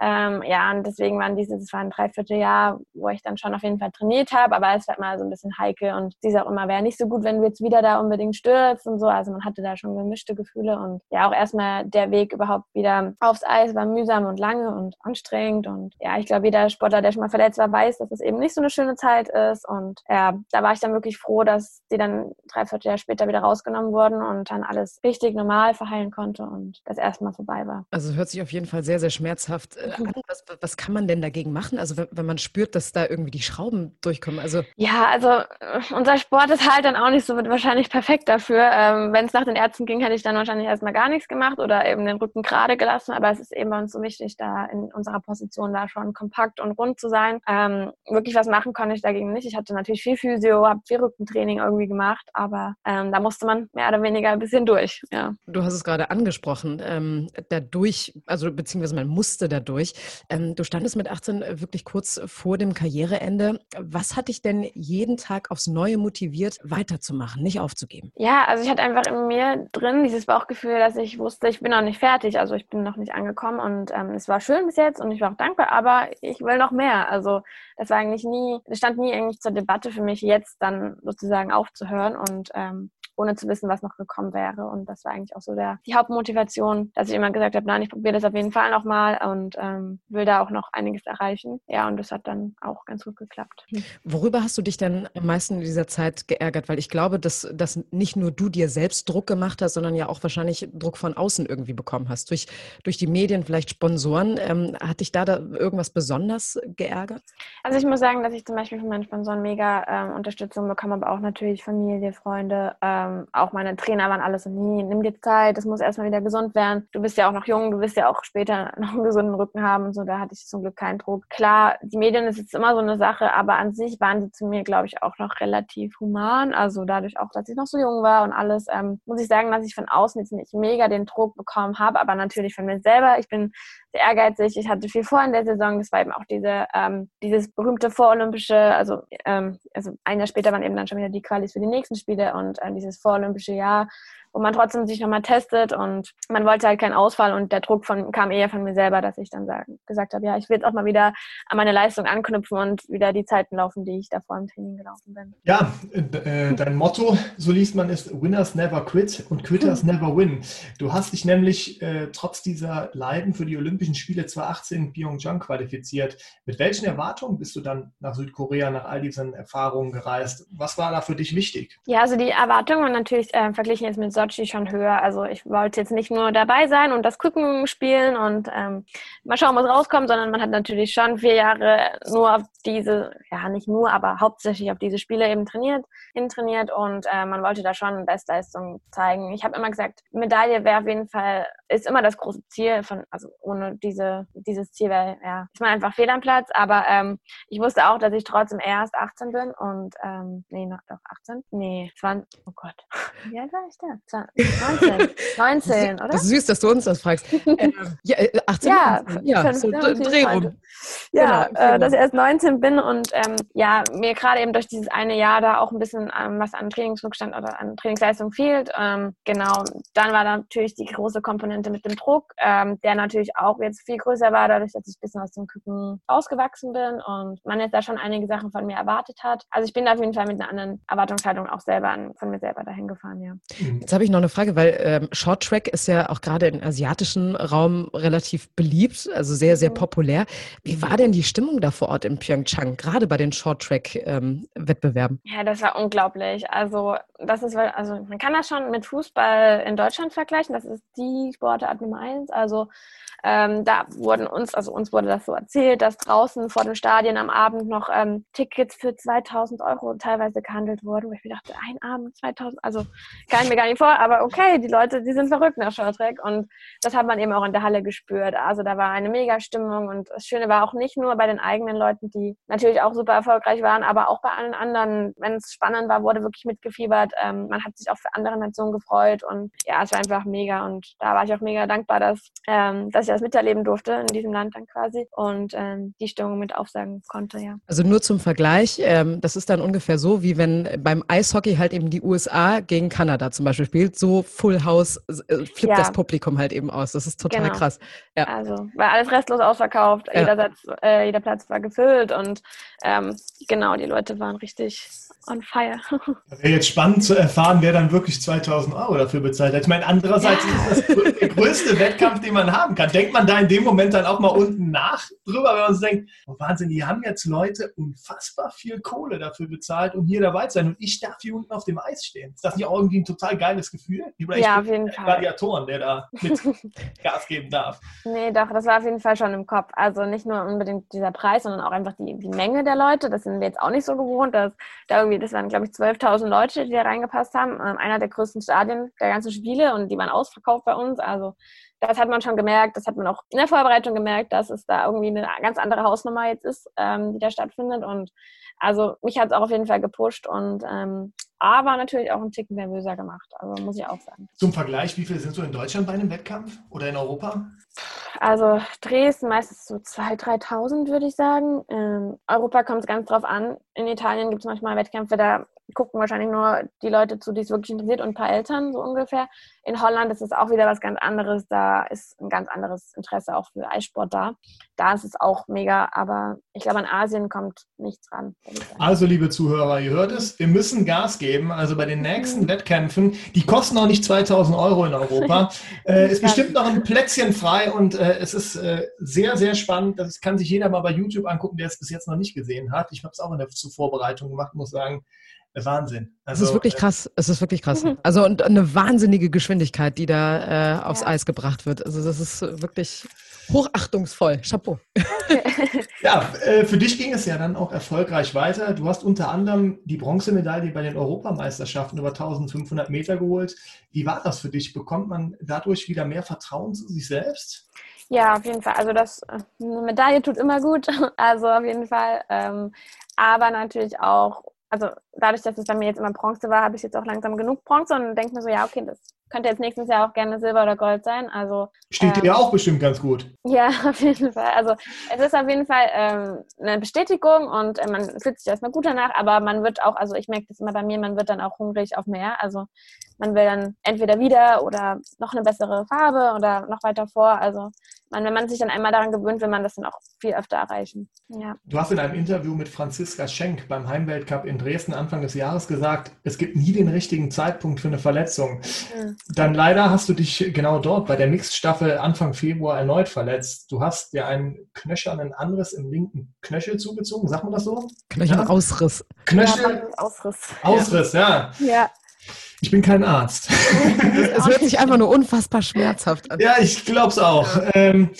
Ähm, ja, und deswegen waren diese, das war ein Dreivierteljahr, wo ich dann schon auf jeden Fall trainiert habe, aber es war immer so ein bisschen heikel und sie auch immer, wäre nicht so gut, wenn du jetzt wieder da unbedingt stürzt und so. Also man hatte da schon gemischte Gefühle und ja, auch erstmal der Weg überhaupt wieder aufs Eis war mühsam und lange und anstrengend und ja, ich glaube, jeder Sportler, der schon mal verletzt war, weiß, dass es eben nicht so eine schöne Zeit ist und ja, da war ich dann wirklich froh, dass die dann dreiviertel später wieder rausgenommen wurden und dann alles richtig normal verheilen konnte und das erstmal vorbei war. Also hört sich auf jeden Fall sehr, sehr schmerzhaft an? Was, was, kann man denn dagegen machen? Also wenn, wenn, man spürt, dass da irgendwie die Schrauben durchkommen. Also ja, also äh, unser Sport ist halt dann auch nicht so wahrscheinlich perfekt dafür. Ähm, wenn es nach den Ärzten ging, hätte ich dann wahrscheinlich erstmal gar nichts gemacht oder eben den Rücken gerade gelassen. Aber es ist eben bei uns so wichtig, da in unserer Position da schon kompakt und rund zu sein. Ähm, wirklich was machen konnte ich dagegen nicht. Ich hatte natürlich viel Physio, habe viel Rückentraining irgendwie gemacht, aber ähm, da musste man mehr oder weniger ein bisschen durch. Ja. Du hast es gerade angesprochen, ähm, dadurch, also beziehungsweise man musste dadurch. Ähm, du standest mit 18 wirklich kurz vor dem Karriereende. Was hat dich denn jeden Tag aufs Neue motiviert, weiterzumachen, nicht aufzugeben? Ja, also ich hatte einfach in mir drin dieses Bauchgefühl, dass ich wusste, ich bin noch nicht fertig, also ich bin noch nicht angekommen und ähm, es war schön bis jetzt und ich war auch dankbar, aber ich will noch mehr. Also das war eigentlich nie, es stand nie eigentlich zur Debatte für mich, jetzt dann sozusagen aufzuhören und ähm, ohne zu wissen, was noch gekommen wäre. Und das war eigentlich auch so der, die Hauptmotivation, dass ich immer gesagt habe, nein, ich probiere das auf jeden Fall nochmal und ähm, will da auch noch einiges erreichen. Ja, und das hat dann auch ganz gut geklappt. Hm. Worüber hast du dich denn am meisten in dieser Zeit geärgert? Weil ich glaube, dass, dass nicht nur du dir selbst Druck gemacht hast, sondern ja auch wahrscheinlich Druck von außen irgendwie bekommen hast. Durch, durch die Medien, vielleicht Sponsoren. Ähm, hat dich da, da irgendwas besonders geärgert? Also ich muss sagen, dass ich zum Beispiel von meinen Sponsoren mega ähm, Unterstützung bekomme, aber auch natürlich Familie, Freunde, ähm, ähm, auch meine Trainer waren alles so, nee, nimm dir Zeit, das muss erstmal wieder gesund werden. Du bist ja auch noch jung, du wirst ja auch später noch einen gesunden Rücken haben so, da hatte ich zum Glück keinen Druck. Klar, die Medien ist jetzt immer so eine Sache, aber an sich waren die zu mir, glaube ich, auch noch relativ human. Also dadurch auch, dass ich noch so jung war und alles, ähm, muss ich sagen, dass ich von außen jetzt nicht mega den Druck bekommen habe, aber natürlich von mir selber. Ich bin sehr ehrgeizig, ich hatte viel vor in der Saison, das war eben auch diese, ähm, dieses berühmte vorolympische, also, ähm, also ein Jahr später waren eben dann schon wieder die Qualis für die nächsten Spiele und äh, dieses vorolympische Jahr wo man trotzdem sich nochmal testet und man wollte halt keinen Ausfall und der Druck von, kam eher von mir selber, dass ich dann sagen, gesagt habe, ja, ich will jetzt auch mal wieder an meine Leistung anknüpfen und wieder die Zeiten laufen, die ich davor im Training gelaufen bin. Ja, äh, dein Motto, so liest man es, Winners never quit und Quitters hm. never win. Du hast dich nämlich äh, trotz dieser Leiden für die Olympischen Spiele 2018 in Pyeongchang qualifiziert. Mit welchen Erwartungen bist du dann nach Südkorea nach all diesen Erfahrungen gereist? Was war da für dich wichtig? Ja, also die Erwartungen waren natürlich äh, verglichen jetzt mit Sochi schon höher. Also ich wollte jetzt nicht nur dabei sein und das Gucken spielen und ähm, mal schauen, was rauskommt, sondern man hat natürlich schon vier Jahre nur auf diese, ja nicht nur, aber hauptsächlich auf diese Spiele eben trainiert, hintrainiert und äh, man wollte da schon Bestleistung zeigen. Ich habe immer gesagt, Medaille wäre auf jeden Fall, ist immer das große Ziel von, also ohne diese, dieses Ziel wäre, ja, ist man einfach fehl am Platz, aber ähm, ich wusste auch, dass ich trotzdem erst 18 bin und, ähm, nee, noch, doch 18? Nee, 20, oh Gott, wie alt war ich da? 19, 19 oder? Das ist süß, dass du uns das fragst. Äh, ja, 18, ja, 19. ja so Dreh rum. Ja, genau, äh, dass ich erst 19 bin und ähm, ja, mir gerade eben durch dieses eine Jahr da auch ein bisschen ähm, was an Trainingsrückstand oder an Trainingsleistung fehlt. Ähm, genau, dann war da natürlich die große Komponente mit dem Druck, ähm, der natürlich auch jetzt viel größer war, dadurch, dass ich ein bisschen aus dem Küken ausgewachsen bin und man jetzt da schon einige Sachen von mir erwartet hat. Also ich bin da auf jeden Fall mit einer anderen Erwartungshaltung auch selber an, von mir selber dahin gefahren, ja. Jetzt habe ich noch eine Frage, weil ähm, Short Track ist ja auch gerade im asiatischen Raum relativ beliebt, also sehr, sehr mhm. populär. Wie war denn die Stimmung da vor Ort in Pyeongchang, gerade bei den Short Track ähm, Wettbewerben? Ja, das war unglaublich. Also das ist, also man kann das schon mit Fußball in Deutschland vergleichen. Das ist die Sportart Nummer eins. Also ähm, da wurden uns, also uns wurde das so erzählt, dass draußen vor den Stadien am Abend noch ähm, Tickets für 2000 Euro teilweise gehandelt wurden. Wo ich mir dachte, ein Abend 2000, also kann ich mir gar nicht vor, aber okay, die Leute, die sind verrückt nach Shorttrack und das hat man eben auch in der Halle gespürt. Also da war eine mega Stimmung und das Schöne war auch nicht nur bei den eigenen Leuten, die natürlich auch super erfolgreich waren, aber auch bei allen anderen. Wenn es spannend war, wurde wirklich mitgefiebert. Ähm, man hat sich auch für andere Nationen gefreut und ja, es war einfach mega und da war ich auch mega dankbar, dass, ähm, dass ich das miterleben durfte in diesem Land dann quasi und ähm, die Stimmung mit aufsagen konnte, ja. Also nur zum Vergleich, ähm, das ist dann ungefähr so, wie wenn beim Eishockey halt eben die USA gegen Kanada zum Beispiel spielt, so Full House äh, flippt ja. das Publikum halt eben aus. Das ist total genau. krass. Ja. Also war alles restlos ausverkauft, ja. jeder, Satz, äh, jeder Platz war gefüllt und ähm, genau, die Leute waren richtig on fire. Wäre jetzt spannend zu erfahren, wer dann wirklich 2000 Euro dafür bezahlt hat. Ich meine, andererseits ja. ist das größte Wettkampf, den man haben kann. Denkt man da in dem Moment dann auch mal unten nach drüber, wenn man sich denkt, oh Wahnsinn, die haben jetzt Leute unfassbar viel Kohle dafür bezahlt, um hier dabei zu sein. Und ich darf hier unten auf dem Eis stehen. Ist das nicht auch irgendwie ein total geiles Gefühl? ja, auf jeden Fall. Gladiatoren, der da mit Gas geben darf. Nee, doch, das war auf jeden Fall schon im Kopf. Also nicht nur unbedingt dieser Preis, sondern auch einfach die, die Menge der Leute. Das sind wir jetzt auch nicht so gewohnt. Dass da irgendwie, das waren, glaube ich, 12.000 Leute, die da reingepasst haben. Ähm, einer der größten Stadien der ganzen Spiele und die waren ausverkauft bei uns. Also das hat man schon gemerkt, das hat man auch in der Vorbereitung gemerkt, dass es da irgendwie eine ganz andere Hausnummer jetzt ist, ähm, die da stattfindet. Und also mich hat es auch auf jeden Fall gepusht und ähm, aber natürlich auch einen Ticken nervöser gemacht, also muss ich auch sagen. Zum Vergleich, wie viele sind so in Deutschland bei einem Wettkampf oder in Europa? Also Dresden meistens so 2.000, 3.000 würde ich sagen. Ähm, Europa kommt es ganz drauf an. In Italien gibt es manchmal Wettkämpfe, da gucken wahrscheinlich nur die Leute zu, die es wirklich interessiert und ein paar Eltern so ungefähr. In Holland ist es auch wieder was ganz anderes. Da ist ein ganz anderes Interesse auch für Eissport da. Da ist es auch mega, aber ich glaube, an Asien kommt nichts ran. Also, liebe Zuhörer, ihr hört es, wir müssen Gas geben. Also bei den nächsten mhm. Wettkämpfen, die kosten auch nicht 2000 Euro in Europa, äh, ist bestimmt noch ein Plätzchen frei und äh, es ist äh, sehr, sehr spannend. Das kann sich jeder mal bei YouTube angucken, der es bis jetzt noch nicht gesehen hat. Ich habe es auch in der Vorbereitung gemacht, muss sagen Wahnsinn. Also, es ist wirklich äh, krass. Es ist wirklich krass. Mhm. Also und eine wahnsinnige Geschwindigkeit, die da äh, aufs ja. Eis gebracht wird. Also das ist wirklich hochachtungsvoll. Chapeau. ja, äh, für dich ging es ja dann auch erfolgreich weiter. Du hast unter anderem die Bronzemedaille bei den Europameisterschaften über 1500 Meter geholt. Wie war das für dich? Bekommt man dadurch wieder mehr Vertrauen zu sich selbst? Ja, auf jeden Fall. Also das eine Medaille tut immer gut. Also auf jeden Fall. Ähm, aber natürlich auch also dadurch, dass es bei mir jetzt immer Bronze war, habe ich jetzt auch langsam genug Bronze und denke mir so, ja, okay, das könnte jetzt nächstes Jahr auch gerne Silber oder Gold sein. Also steht ähm, dir ja auch bestimmt ganz gut. Ja, auf jeden Fall. Also es ist auf jeden Fall ähm, eine Bestätigung und äh, man fühlt sich erstmal gut danach, aber man wird auch, also ich merke das immer bei mir, man wird dann auch hungrig auf mehr. Also man will dann entweder wieder oder noch eine bessere Farbe oder noch weiter vor. Also man, wenn man sich dann einmal daran gewöhnt, will man das dann auch viel öfter erreichen. Ja. Du hast in einem Interview mit Franziska Schenk beim Heimweltcup in Dresden Anfang des Jahres gesagt, es gibt nie den richtigen Zeitpunkt für eine Verletzung. Mhm. Dann leider hast du dich genau dort bei der Mixed-Staffel Anfang Februar erneut verletzt. Du hast dir einen knöchernen Anriss im linken Knöchel zugezogen, sagt man das so? Knöchelausriss. Knöchel ja, Ausriss. Ausriss, ja. Ja. Ich bin kein Arzt. Es hört sich einfach nur unfassbar schmerzhaft an. Ja, ich glaube es auch. Ähm,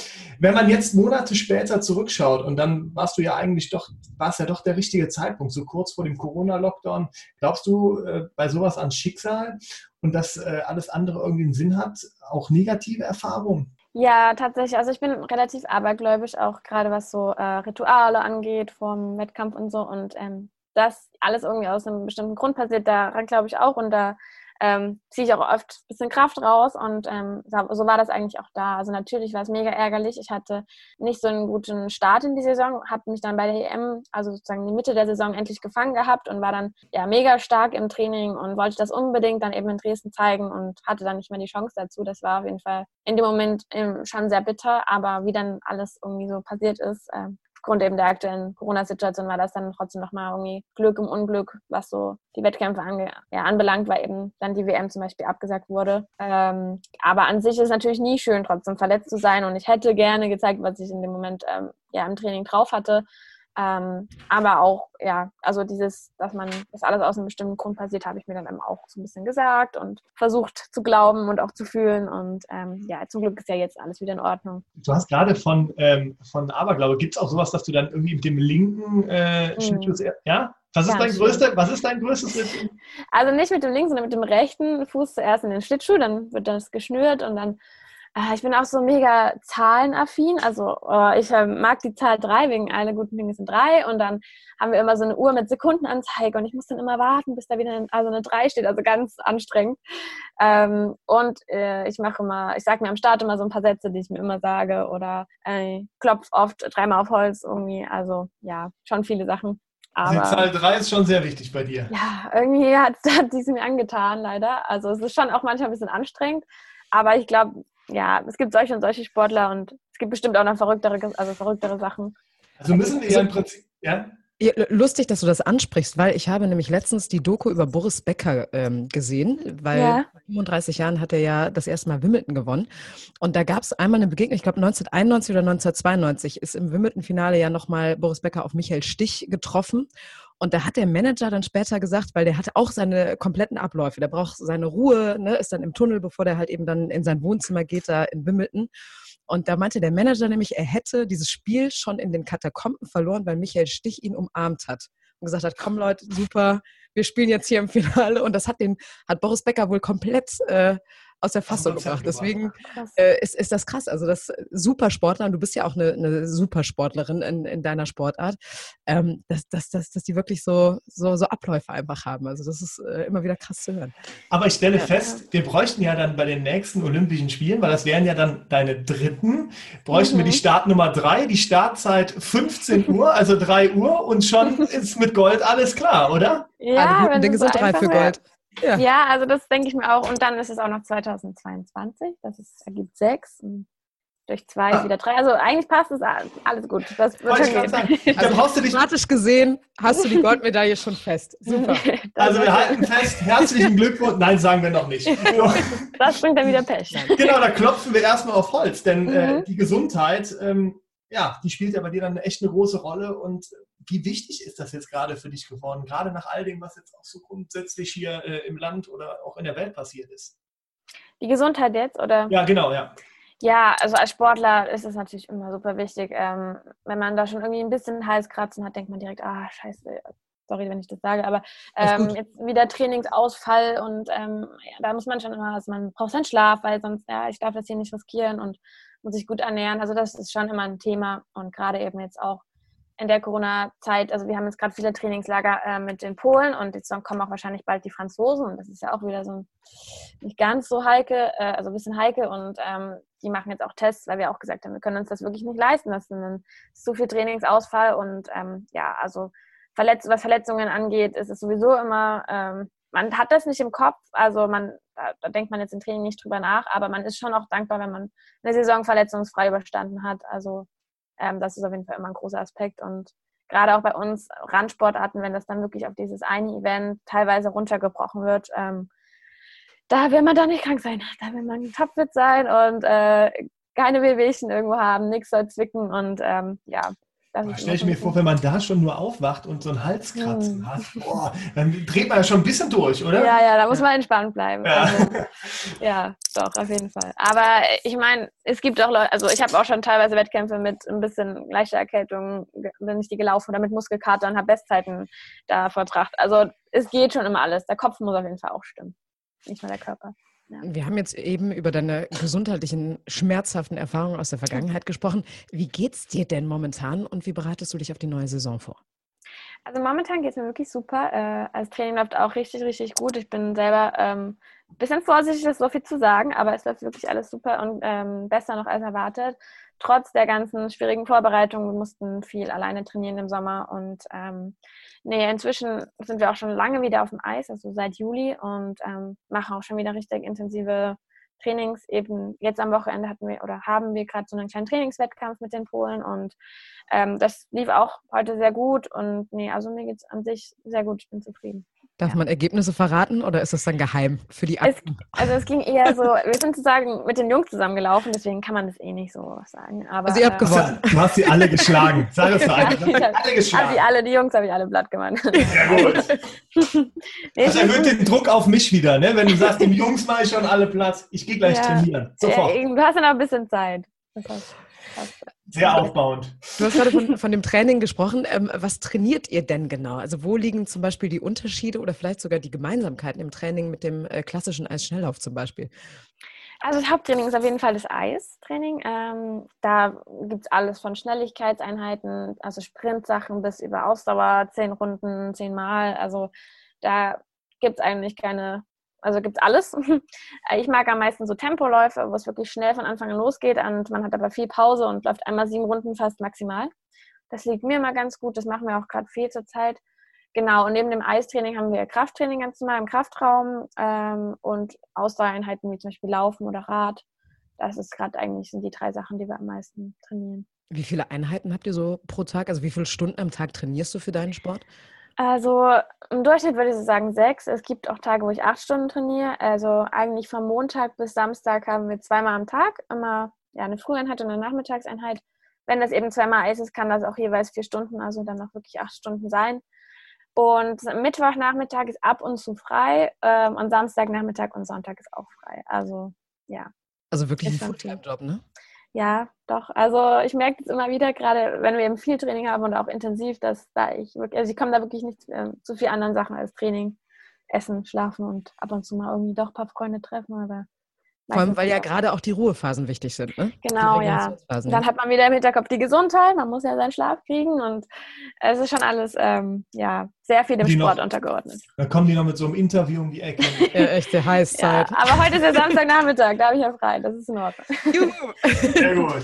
wenn man jetzt Monate später zurückschaut und dann warst du ja eigentlich doch, war es ja doch der richtige Zeitpunkt, so kurz vor dem Corona-Lockdown. Glaubst du äh, bei sowas an Schicksal und dass äh, alles andere irgendwie einen Sinn hat, auch negative Erfahrungen? Ja, tatsächlich. Also ich bin relativ abergläubisch, auch gerade was so äh, Rituale angeht vom Wettkampf und so. Und ähm, das alles irgendwie aus einem bestimmten Grund passiert, daran glaube ich auch und da ähm, ziehe ich auch oft ein bisschen Kraft raus und ähm, so war das eigentlich auch da. Also natürlich war es mega ärgerlich. Ich hatte nicht so einen guten Start in die Saison, habe mich dann bei der EM, also sozusagen die Mitte der Saison endlich gefangen gehabt und war dann ja mega stark im Training und wollte das unbedingt dann eben in Dresden zeigen und hatte dann nicht mehr die Chance dazu. Das war auf jeden Fall in dem Moment ähm, schon sehr bitter, aber wie dann alles irgendwie so passiert ist, äh, aufgrund eben der aktuellen Corona-Situation war das dann trotzdem nochmal irgendwie Glück im Unglück, was so die Wettkämpfe ange ja, anbelangt, weil eben dann die WM zum Beispiel abgesagt wurde. Ähm, aber an sich ist es natürlich nie schön, trotzdem verletzt zu sein und ich hätte gerne gezeigt, was ich in dem Moment ähm, ja, im Training drauf hatte. Ähm, aber auch, ja, also dieses, dass man das alles aus einem bestimmten Grund passiert, habe ich mir dann eben auch so ein bisschen gesagt und versucht zu glauben und auch zu fühlen. Und ähm, ja, zum Glück ist ja jetzt alles wieder in Ordnung. Du hast gerade von, ähm, von Aberglaube, gibt es auch sowas, dass du dann irgendwie mit dem linken äh, mhm. Schnittschuh, ja? Was ist, dein größter, was ist dein größtes Schlittschuh? Also nicht mit dem linken, sondern mit dem rechten Fuß zuerst in den Schlittschuh, dann wird das geschnürt und dann ich bin auch so mega zahlenaffin. Also oh, ich äh, mag die Zahl 3 wegen alle guten Dinge sind 3 und dann haben wir immer so eine Uhr mit Sekundenanzeige und ich muss dann immer warten, bis da wieder eine, also eine 3 steht, also ganz anstrengend. Ähm, und äh, ich mache immer, ich sage mir am Start immer so ein paar Sätze, die ich mir immer sage oder äh, klopf oft dreimal auf Holz irgendwie. Also ja, schon viele Sachen. Aber, die Zahl 3 ist schon sehr wichtig bei dir. Ja, irgendwie hat, hat die es mir angetan, leider. Also es ist schon auch manchmal ein bisschen anstrengend. Aber ich glaube, ja, es gibt solche und solche Sportler und es gibt bestimmt auch noch verrücktere, also verrücktere Sachen. Also müssen wir ja im Prinzip, ja? Lustig, dass du das ansprichst, weil ich habe nämlich letztens die Doku über Boris Becker ähm, gesehen, weil ja. 35 Jahren hat er ja das erste Mal Wimbledon gewonnen. Und da gab es einmal eine Begegnung, ich glaube 1991 oder 1992 ist im Wimbledon-Finale ja nochmal Boris Becker auf Michael Stich getroffen. Und da hat der Manager dann später gesagt, weil der hat auch seine kompletten Abläufe, der braucht seine Ruhe, ne, ist dann im Tunnel, bevor der halt eben dann in sein Wohnzimmer geht, da in Wimbledon. Und da meinte der Manager nämlich, er hätte dieses Spiel schon in den Katakomben verloren, weil Michael Stich ihn umarmt hat und gesagt hat, komm Leute, super, wir spielen jetzt hier im Finale. Und das hat den, hat Boris Becker wohl komplett äh, aus der Fassung gebracht. Deswegen äh, ist, ist das krass. Also das Supersportler, und du bist ja auch eine, eine Supersportlerin in, in deiner Sportart, ähm, dass, dass, dass, dass die wirklich so, so, so Abläufe einfach haben. Also das ist äh, immer wieder krass zu hören. Aber ich stelle ja. fest, wir bräuchten ja dann bei den nächsten Olympischen Spielen, weil das wären ja dann deine dritten, bräuchten mhm. wir die mhm. Startnummer drei, die Startzeit 15 Uhr, also 3 Uhr und schon ist mit Gold alles klar, oder? Ja, Alle guten Dinge sind drei für Gold. Ja. ja, also das denke ich mir auch. Und dann ist es auch noch 2022. Das ist, ergibt sechs. Und durch zwei ah. wieder drei. Also eigentlich passt es alles gut. Das wird schon gehen. Also brauchst du dich Statisch gesehen hast du die Goldmedaille schon fest. Super. also wir halten fest, herzlichen Glückwunsch. Nein, sagen wir noch nicht. das bringt dann wieder Pech. Genau, da klopfen wir erstmal auf Holz, denn äh, mhm. äh, die Gesundheit, ähm, ja, die spielt ja bei dir dann echt eine große Rolle und wie wichtig ist das jetzt gerade für dich geworden, gerade nach all dem, was jetzt auch so grundsätzlich hier äh, im Land oder auch in der Welt passiert ist? Die Gesundheit jetzt, oder? Ja, genau, ja. Ja, also als Sportler ist es natürlich immer super wichtig. Ähm, wenn man da schon irgendwie ein bisschen Halskratzen hat, denkt man direkt, ah, scheiße, sorry, wenn ich das sage, aber ähm, jetzt wieder Trainingsausfall und ähm, ja, da muss man schon immer, also man braucht seinen Schlaf, weil sonst, ja, ich darf das hier nicht riskieren und muss sich gut ernähren. Also das ist schon immer ein Thema und gerade eben jetzt auch in der Corona-Zeit, also wir haben jetzt gerade viele Trainingslager äh, mit den Polen und jetzt kommen auch wahrscheinlich bald die Franzosen und das ist ja auch wieder so ein, nicht ganz so heike, äh, also ein bisschen heike und ähm, die machen jetzt auch Tests, weil wir auch gesagt haben, wir können uns das wirklich nicht leisten, das ist zu viel Trainingsausfall und ähm, ja, also Verletz was Verletzungen angeht, ist es sowieso immer, ähm, man hat das nicht im Kopf, also man, da, da, denkt man jetzt im Training nicht drüber nach, aber man ist schon auch dankbar, wenn man eine Saison verletzungsfrei überstanden hat, also ähm, das ist auf jeden Fall immer ein großer Aspekt. Und gerade auch bei uns Randsportarten, wenn das dann wirklich auf dieses eine Event teilweise runtergebrochen wird, ähm, da will man doch nicht krank sein. Da will man topfit sein und äh, keine Wehwehchen irgendwo haben, nichts soll zwicken und ähm, ja, Stell ich mir vor, wenn man da schon nur aufwacht und so ein Halskratzen hm. hat, boah, dann dreht man ja schon ein bisschen durch, oder? Ja, ja, da muss man entspannt bleiben. Ja, also, ja doch, auf jeden Fall. Aber ich meine, es gibt auch Leute, also ich habe auch schon teilweise Wettkämpfe mit ein bisschen leichter Erkältung, bin ich die gelaufen oder mit Muskelkater und habe Bestzeiten da vertracht. Also es geht schon immer alles. Der Kopf muss auf jeden Fall auch stimmen, nicht nur der Körper. Ja. Wir haben jetzt eben über deine gesundheitlichen, schmerzhaften Erfahrungen aus der Vergangenheit gesprochen. Wie geht's dir denn momentan und wie bereitest du dich auf die neue Saison vor? Also momentan geht es mir wirklich super. Äh, das Training läuft auch richtig, richtig gut. Ich bin selber ähm, ein bisschen vorsichtig, das so viel zu sagen, aber es läuft wirklich alles super und ähm, besser noch als erwartet. Trotz der ganzen schwierigen Vorbereitungen, wir mussten viel alleine trainieren im Sommer und ähm, nee, inzwischen sind wir auch schon lange wieder auf dem Eis, also seit Juli und ähm, machen auch schon wieder richtig intensive Trainings. Eben jetzt am Wochenende hatten wir oder haben wir gerade so einen kleinen Trainingswettkampf mit den Polen und ähm, das lief auch heute sehr gut und nee, also mir geht es an sich sehr gut, ich bin zufrieden. Darf ja. man Ergebnisse verraten oder ist es dann geheim für die Akten? Es, also es ging eher so, wir sind sozusagen mit den Jungs zusammengelaufen, deswegen kann man das eh nicht so sagen. Aber, also ihr habt gewonnen. Du hast sie alle geschlagen. Sag es doch einfach. Ja, alle geschlagen. Hab die, alle, die Jungs habe ich alle platt gemacht. Sehr gut. nee, das erhöht den Druck auf mich wieder, ne? wenn du sagst, die Jungs mache ich schon alle platt. Ich gehe gleich ja. trainieren. Sofort. du hast ja noch ein bisschen Zeit. Das heißt, sehr aufbauend. Du hast gerade von, von dem Training gesprochen. Ähm, was trainiert ihr denn genau? Also wo liegen zum Beispiel die Unterschiede oder vielleicht sogar die Gemeinsamkeiten im Training mit dem äh, klassischen Eisschnelllauf zum Beispiel? Also das Haupttraining ist auf jeden Fall das Eistraining. Ähm, da gibt es alles von Schnelligkeitseinheiten, also Sprintsachen bis über Ausdauer, zehn Runden, zehnmal. Also da gibt es eigentlich keine also gibt es alles. Ich mag am meisten so Tempoläufe, wo es wirklich schnell von Anfang an losgeht und man hat aber viel Pause und läuft einmal sieben Runden fast maximal. Das liegt mir immer ganz gut, das machen wir auch gerade viel zur Zeit. Genau, und neben dem Eistraining haben wir Krafttraining ganz normal im Kraftraum ähm, und Ausdauereinheiten wie zum Beispiel Laufen oder Rad. Das ist gerade eigentlich sind die drei Sachen, die wir am meisten trainieren. Wie viele Einheiten habt ihr so pro Tag? Also wie viele Stunden am Tag trainierst du für deinen Sport? Also im Durchschnitt würde ich so sagen sechs. Es gibt auch Tage, wo ich acht Stunden trainiere. Also eigentlich von Montag bis Samstag haben wir zweimal am Tag immer ja, eine Früheinheit und eine Nachmittagseinheit. Wenn das eben zweimal Eis ist, kann das auch jeweils vier Stunden, also dann auch wirklich acht Stunden sein. Und Mittwochnachmittag ist ab und zu frei ähm, und Samstagnachmittag und Sonntag ist auch frei. Also ja. Also wirklich ein Fulltime-Job, ne? Ja, doch. Also ich merke es immer wieder, gerade wenn wir eben viel Training haben und auch intensiv, dass da ich wirklich, also ich komme da wirklich nicht äh, zu viel anderen Sachen als Training, Essen, Schlafen und ab und zu mal irgendwie doch ein paar Freunde treffen, aber vor allem, weil ja gerade auch die Ruhephasen wichtig sind. Ne? Genau, ja. Dann hat man wieder im Hinterkopf die Gesundheit, man muss ja seinen Schlaf kriegen und es ist schon alles ähm, ja, sehr viel im die Sport noch, untergeordnet. Da kommen die noch mit so einem Interview um die Ecke. ja, echte Heißzeit. Ja, aber heute ist ja Samstagnachmittag, da habe ich ja frei, das ist in Ordnung. Juhu. Sehr gut.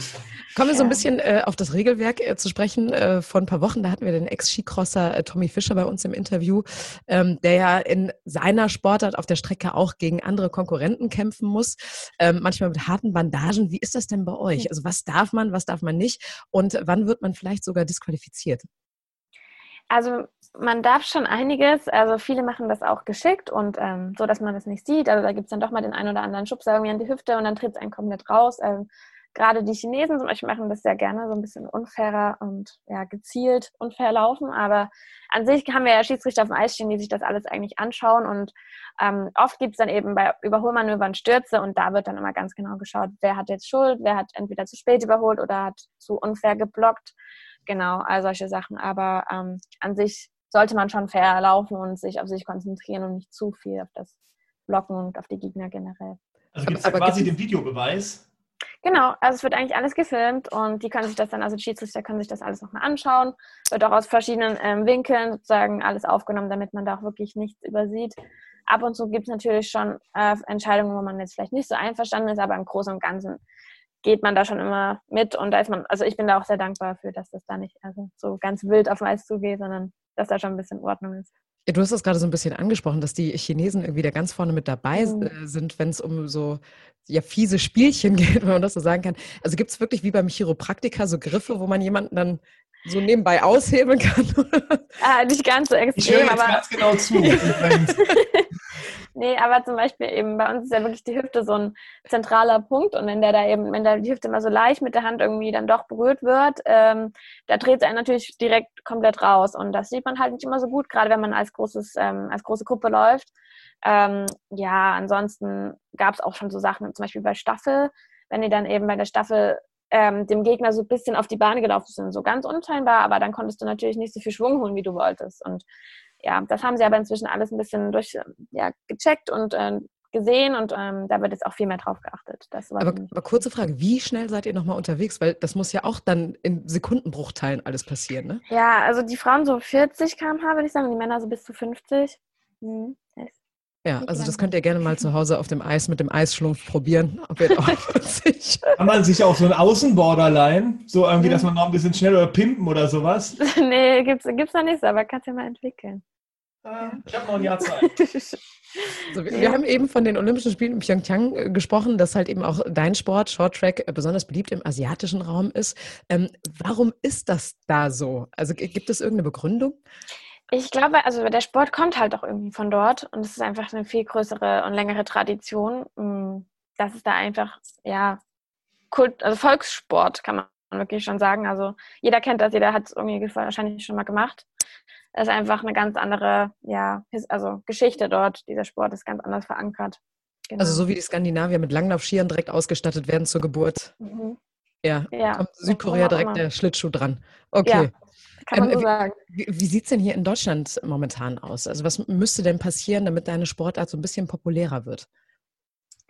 Kommen wir so ein bisschen äh, auf das Regelwerk äh, zu sprechen. Äh, vor ein paar Wochen, da hatten wir den Ex-Skicrosser äh, Tommy Fischer bei uns im Interview, ähm, der ja in seiner Sportart auf der Strecke auch gegen andere Konkurrenten kämpfen muss, ähm, manchmal mit harten Bandagen. Wie ist das denn bei euch? Also was darf man, was darf man nicht und wann wird man vielleicht sogar disqualifiziert? Also man darf schon einiges. Also viele machen das auch geschickt und ähm, so, dass man das nicht sieht. Also da gibt es dann doch mal den einen oder anderen Schubser irgendwie an die Hüfte und dann tritt es einen komplett raus. Ähm, gerade die Chinesen zum Beispiel machen das sehr gerne, so ein bisschen unfairer und ja, gezielt unfair laufen. Aber an sich haben wir ja Schiedsrichter auf dem Eis stehen, die sich das alles eigentlich anschauen. Und ähm, oft gibt es dann eben bei Überholmanövern Stürze und da wird dann immer ganz genau geschaut, wer hat jetzt Schuld, wer hat entweder zu spät überholt oder hat zu unfair geblockt. Genau, all solche Sachen. Aber ähm, an sich sollte man schon fair laufen und sich auf sich konzentrieren und nicht zu viel auf das Blocken und auf die Gegner generell. Also gibt es quasi den Videobeweis? Genau, also es wird eigentlich alles gefilmt und die können sich das dann, also die Schiedsrichter können sich das alles nochmal anschauen. Wird auch aus verschiedenen ähm, Winkeln sozusagen alles aufgenommen, damit man da auch wirklich nichts übersieht. Ab und zu gibt es natürlich schon äh, Entscheidungen, wo man jetzt vielleicht nicht so einverstanden ist, aber im Großen und Ganzen geht man da schon immer mit und da ist man, also ich bin da auch sehr dankbar für, dass das da nicht also so ganz wild auf Eis zugeht, sondern dass da schon ein bisschen Ordnung ist. Ja, du hast das gerade so ein bisschen angesprochen, dass die Chinesen irgendwie da ganz vorne mit dabei mhm. Äh, sind, wenn es um so ja, fiese Spielchen geht, wenn man das so sagen kann. Also gibt es wirklich wie beim Chiropraktiker so Griffe, wo man jemanden dann so nebenbei aushebeln kann? ah, nicht ganz so extrem, ich höre jetzt aber ganz genau zu. Nee, aber zum Beispiel eben bei uns ist ja wirklich die Hüfte so ein zentraler Punkt und wenn der da eben, wenn da die Hüfte mal so leicht mit der Hand irgendwie dann doch berührt wird, ähm, da dreht es einen natürlich direkt komplett raus und das sieht man halt nicht immer so gut, gerade wenn man als großes, ähm, als große Gruppe läuft. Ähm, ja, ansonsten gab es auch schon so Sachen, zum Beispiel bei Staffel, wenn die dann eben bei der Staffel ähm, dem Gegner so ein bisschen auf die Bahn gelaufen sind, so ganz unscheinbar, aber dann konntest du natürlich nicht so viel Schwung holen, wie du wolltest und ja, das haben sie aber inzwischen alles ein bisschen durch, ja, gecheckt und äh, gesehen und ähm, da wird jetzt auch viel mehr drauf geachtet. aber, aber, kurze Frage, wie schnell seid ihr nochmal unterwegs? Weil das muss ja auch dann in Sekundenbruchteilen alles passieren, ne? Ja, also die Frauen so 40 km/h, würde ich sagen, und die Männer so bis zu 50. Mhm. Ja, also das könnt ihr gerne mal zu Hause auf dem Eis mit dem Eisschlumpf probieren. Ob ihr auch Kann man sich auch so ein Außenborderline, so irgendwie, dass man noch ein bisschen schneller pimpen oder sowas? nee, gibt's, gibt's noch nicht so, aber kannst du ja mal entwickeln. Ich habe noch ein Jahr Zeit. Also wir, wir, haben eben von den Olympischen Spielen in Pyeongchang äh, gesprochen, dass halt eben auch dein Sport, Short Track, äh, besonders beliebt im asiatischen Raum ist. Ähm, warum ist das da so? Also gibt es irgendeine Begründung? Ich glaube, also der Sport kommt halt auch irgendwie von dort und es ist einfach eine viel größere und längere Tradition. Mm, das ist da einfach, ja, Kult, also Volkssport kann man wirklich schon sagen. Also jeder kennt das, jeder hat es irgendwie wahrscheinlich schon mal gemacht ist einfach eine ganz andere, ja, also Geschichte dort. Dieser Sport ist ganz anders verankert. Genau. Also so wie die Skandinavier mit Langlaufskiern direkt ausgestattet werden zur Geburt. Mhm. Ja, ja. kommt Südkorea direkt der Schlittschuh dran. Okay. Ja, kann man ähm, so sagen. Wie, wie sieht es denn hier in Deutschland momentan aus? Also was müsste denn passieren, damit deine Sportart so ein bisschen populärer wird?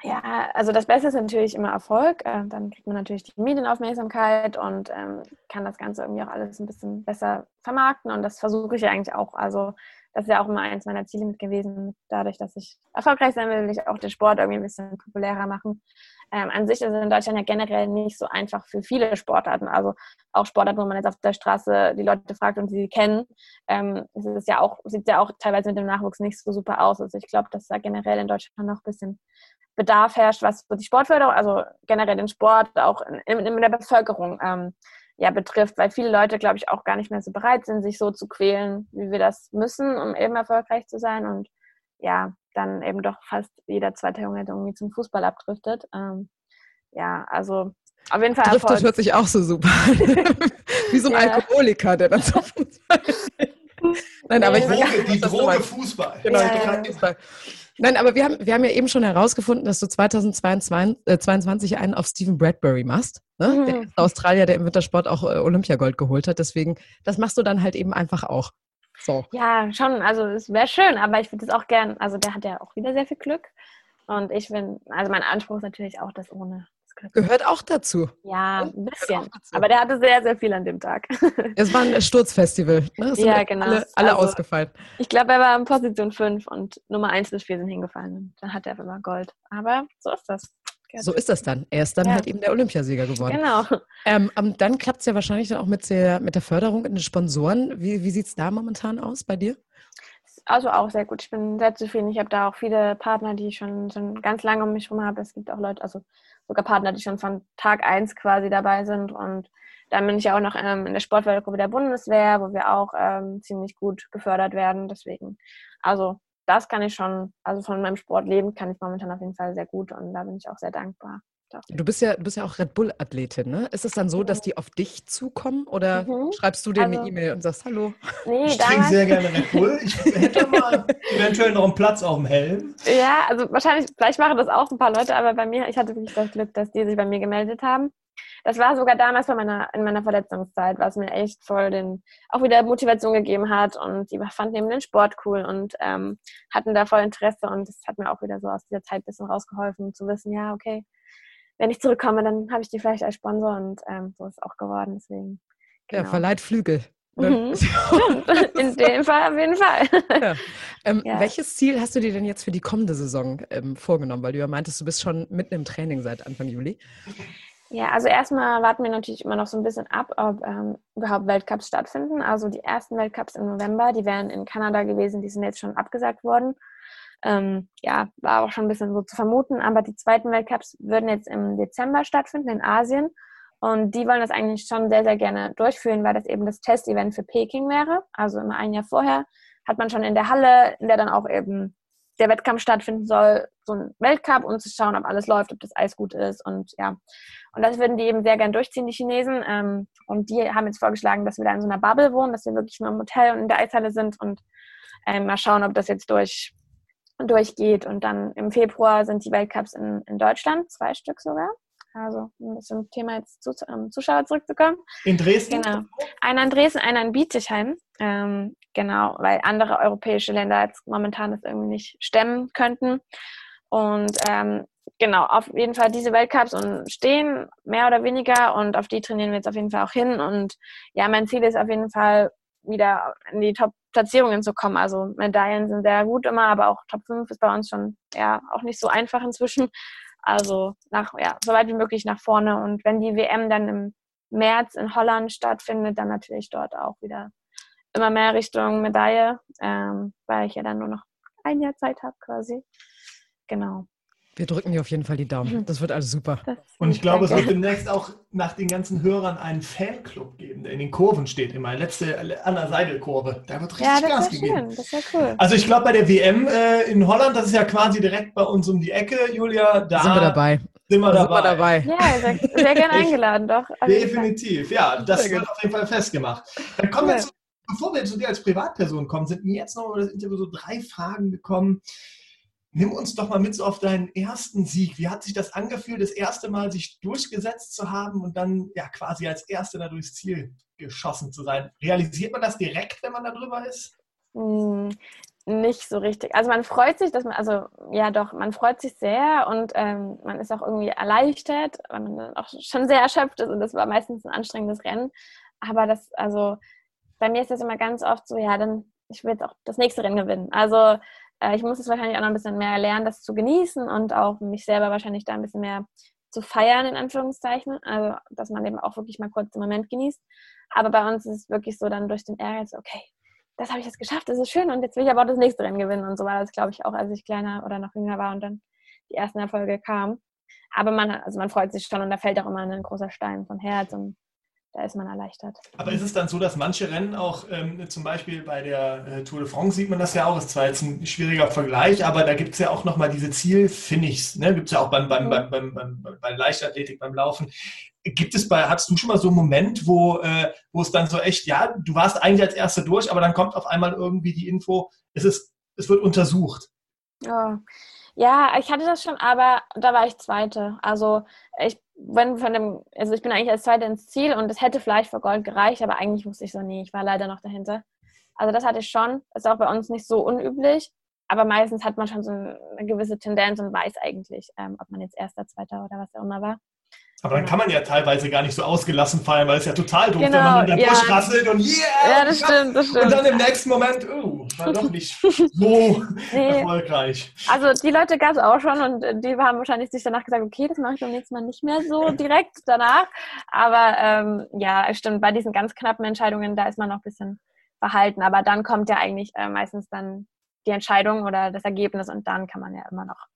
Ja, also das Beste ist natürlich immer Erfolg. Äh, dann kriegt man natürlich die Medienaufmerksamkeit und ähm, kann das Ganze irgendwie auch alles ein bisschen besser vermarkten. Und das versuche ich eigentlich auch. Also das ist ja auch immer eins meiner Ziele mit gewesen. Dadurch, dass ich erfolgreich sein will, will ich auch den Sport irgendwie ein bisschen populärer machen. Ähm, an sich ist es in Deutschland ja generell nicht so einfach für viele Sportarten. Also auch Sportarten, wo man jetzt auf der Straße die Leute fragt und sie kennen, ähm, es ist ja auch, sieht ja auch teilweise mit dem Nachwuchs nicht so super aus. Also ich glaube, dass da generell in Deutschland noch ein bisschen Bedarf herrscht, was so die Sportförderung, also generell den Sport auch in, in der Bevölkerung ähm, ja, betrifft, weil viele Leute, glaube ich, auch gar nicht mehr so bereit sind, sich so zu quälen, wie wir das müssen, um eben erfolgreich zu sein. Und ja, dann eben doch fast jeder zweite Junge irgendwie zum Fußball abdriftet. Ähm, ja, also auf jeden Fall. Driftet hört sich auch so super an. Wie so ein ja. Alkoholiker, der dann so Fußball Nein, aber ich Droge, die Droge Fußball. Genau, ja, ja. Fußball. Nein, aber wir haben, wir haben ja eben schon herausgefunden, dass du 2022 äh, einen auf Stephen Bradbury machst. Ne? Mhm. Der Australier, der im Wintersport auch äh, Olympiagold geholt hat. Deswegen, das machst du dann halt eben einfach auch. So. Ja, schon. Also es wäre schön, aber ich würde es auch gern. Also der hat ja auch wieder sehr viel Glück. Und ich bin, also mein Anspruch ist natürlich auch, das ohne Gehört auch dazu. Ja, ein bisschen. Aber der hatte sehr, sehr viel an dem Tag. Es war ein Sturzfestival. Ne? Ja, genau. Alle, alle also, ausgefallen. Ich glaube, er war in Position 5 und Nummer 1 bis 4 sind hingefallen. Dann hat er immer Gold. Aber so ist das. So ist das dann. Er ist dann ja. halt eben der Olympiasieger geworden. Genau. Ähm, dann klappt es ja wahrscheinlich dann auch mit der, mit der Förderung in den Sponsoren. Wie, wie sieht es da momentan aus bei dir? Also auch sehr gut. Ich bin sehr zufrieden. Ich habe da auch viele Partner, die ich schon, schon ganz lange um mich herum habe. Es gibt auch Leute, also sogar Partner, die schon von Tag 1 quasi dabei sind. Und dann bin ich ja auch noch ähm, in der Sportfördergruppe der Bundeswehr, wo wir auch ähm, ziemlich gut gefördert werden. Deswegen, also das kann ich schon, also von meinem Sport leben kann ich momentan auf jeden Fall sehr gut und da bin ich auch sehr dankbar. Du bist ja, du bist ja auch Red Bull-Athletin, ne? Ist es dann so, dass die auf dich zukommen oder mhm. schreibst du dir also, eine E-Mail und sagst Hallo? Nee, ich trinke sehr gerne Red Bull. Ich hätte mal eventuell noch einen Platz auf dem Helm. Ja, also wahrscheinlich, vielleicht machen das auch ein paar Leute, aber bei mir, ich hatte wirklich das Glück, dass die sich bei mir gemeldet haben. Das war sogar damals bei meiner, in meiner Verletzungszeit, was mir echt voll den, auch wieder Motivation gegeben hat und die fanden eben den Sport cool und ähm, hatten da voll Interesse und das hat mir auch wieder so aus dieser Zeit ein bisschen rausgeholfen, zu wissen, ja, okay, wenn ich zurückkomme, dann habe ich die vielleicht als Sponsor und ähm, so ist es auch geworden. Deswegen. Genau. Ja, verleiht Flügel. Mhm. In dem Fall auf jeden Fall. Ja. Ähm, ja. Welches Ziel hast du dir denn jetzt für die kommende Saison ähm, vorgenommen? Weil du ja meintest, du bist schon mitten im Training seit Anfang Juli. Ja, also erstmal warten wir natürlich immer noch so ein bisschen ab, ob ähm, überhaupt Weltcups stattfinden. Also die ersten Weltcups im November, die wären in Kanada gewesen, die sind jetzt schon abgesagt worden. Ähm, ja, war auch schon ein bisschen so zu vermuten. Aber die zweiten Weltcups würden jetzt im Dezember stattfinden in Asien. Und die wollen das eigentlich schon sehr, sehr gerne durchführen, weil das eben das Testevent für Peking wäre. Also immer ein Jahr vorher hat man schon in der Halle, in der dann auch eben der Wettkampf stattfinden soll, so ein Weltcup, um zu schauen, ob alles läuft, ob das Eis gut ist und ja. Und das würden die eben sehr gern durchziehen, die Chinesen. Ähm, und die haben jetzt vorgeschlagen, dass wir da in so einer Bubble wohnen, dass wir wirklich nur im Hotel und in der Eishalle sind und ähm, mal schauen, ob das jetzt durch durchgeht. Und dann im Februar sind die Weltcups in, in Deutschland, zwei Stück sogar. Also um zum Thema jetzt zu, um Zuschauer zurückzukommen. In Dresden? Genau. Einer in Dresden, einer in Bietigheim. Ähm, genau, weil andere europäische Länder jetzt momentan das irgendwie nicht stemmen könnten. Und ähm, genau, auf jeden Fall diese Weltcups und stehen mehr oder weniger und auf die trainieren wir jetzt auf jeden Fall auch hin. Und ja, mein Ziel ist auf jeden Fall wieder in die Top-Platzierungen zu kommen. Also Medaillen sind sehr gut immer, aber auch Top 5 ist bei uns schon ja auch nicht so einfach inzwischen. Also nach, ja, so weit wie möglich nach vorne. Und wenn die WM dann im März in Holland stattfindet, dann natürlich dort auch wieder immer mehr Richtung Medaille, ähm, weil ich ja dann nur noch ein Jahr Zeit habe quasi. Genau. Wir drücken dir auf jeden Fall die Daumen. Mhm. Das wird alles super. Und ich glaube, es wird demnächst auch nach den ganzen Hörern einen Fanclub geben, der in den Kurven steht, immer letzte an der Seidelkurve. Da wird richtig ja, das Gas gegeben. Schön. Das ist ja cool. Also ich glaube, bei der WM äh, in Holland, das ist ja quasi direkt bei uns um die Ecke, Julia, da sind wir dabei. Sind wir, dabei. Sind wir dabei. Ja, sehr, sehr gerne eingeladen, doch. Definitiv, ja, das wird auf jeden Fall festgemacht. Dann kommen wir zu, bevor wir zu dir als Privatperson kommen, sind mir jetzt noch über das Interview so drei Fragen gekommen Nimm uns doch mal mit so auf deinen ersten Sieg. Wie hat sich das angefühlt, das erste Mal sich durchgesetzt zu haben und dann ja quasi als Erster da durchs Ziel geschossen zu sein? Realisiert man das direkt, wenn man da drüber ist? Hm, nicht so richtig. Also man freut sich, dass man, also ja doch, man freut sich sehr und ähm, man ist auch irgendwie erleichtert, weil man auch schon sehr erschöpft ist und das war meistens ein anstrengendes Rennen. Aber das, also bei mir ist das immer ganz oft so, ja, dann ich will jetzt auch das nächste Rennen gewinnen. Also ich muss es wahrscheinlich auch noch ein bisschen mehr lernen, das zu genießen und auch mich selber wahrscheinlich da ein bisschen mehr zu feiern, in Anführungszeichen. Also, dass man eben auch wirklich mal kurz den Moment genießt. Aber bei uns ist es wirklich so dann durch den Ehrgeiz, okay, das habe ich jetzt geschafft, das ist schön und jetzt will ich aber auch das nächste Rennen gewinnen. Und so war das, glaube ich, auch, als ich kleiner oder noch jünger war und dann die ersten Erfolge kamen. Aber man, also man freut sich schon und da fällt auch immer ein großer Stein vom Herz und da ist man erleichtert. Aber ist es dann so, dass manche Rennen auch, ähm, zum Beispiel bei der äh, Tour de France sieht man das ja auch, ist zwar jetzt ein schwieriger Vergleich, aber da gibt es ja auch nochmal diese Zielfinish, ne? gibt es ja auch beim, beim, beim, beim, beim, bei Leichtathletik, beim Laufen. Gibt es bei, hattest du schon mal so einen Moment, wo, äh, wo es dann so echt, ja, du warst eigentlich als Erster durch, aber dann kommt auf einmal irgendwie die Info, es ist, es wird untersucht. Ja. Ja, ich hatte das schon, aber da war ich Zweite. Also ich bin von dem, also ich bin eigentlich als Zweite ins Ziel und es hätte vielleicht für Gold gereicht, aber eigentlich wusste ich so, nee, ich war leider noch dahinter. Also das hatte ich schon. Ist auch bei uns nicht so unüblich, aber meistens hat man schon so eine gewisse Tendenz und weiß eigentlich, ähm, ob man jetzt Erster, Zweiter oder was auch immer war. Aber dann kann man ja teilweise gar nicht so ausgelassen fallen, weil es ja total doof, genau, wenn man dann ja. durchrasselt und yeah! Ja, das stimmt, das stimmt. Und dann im nächsten Moment, oh, war doch nicht so nee. erfolgreich. Also die Leute gab es auch schon und die haben wahrscheinlich sich danach gesagt, okay, das mache ich beim nächsten Mal nicht mehr so direkt danach. Aber ähm, ja, es stimmt, bei diesen ganz knappen Entscheidungen, da ist man noch ein bisschen verhalten. Aber dann kommt ja eigentlich äh, meistens dann die Entscheidung oder das Ergebnis und dann kann man ja immer noch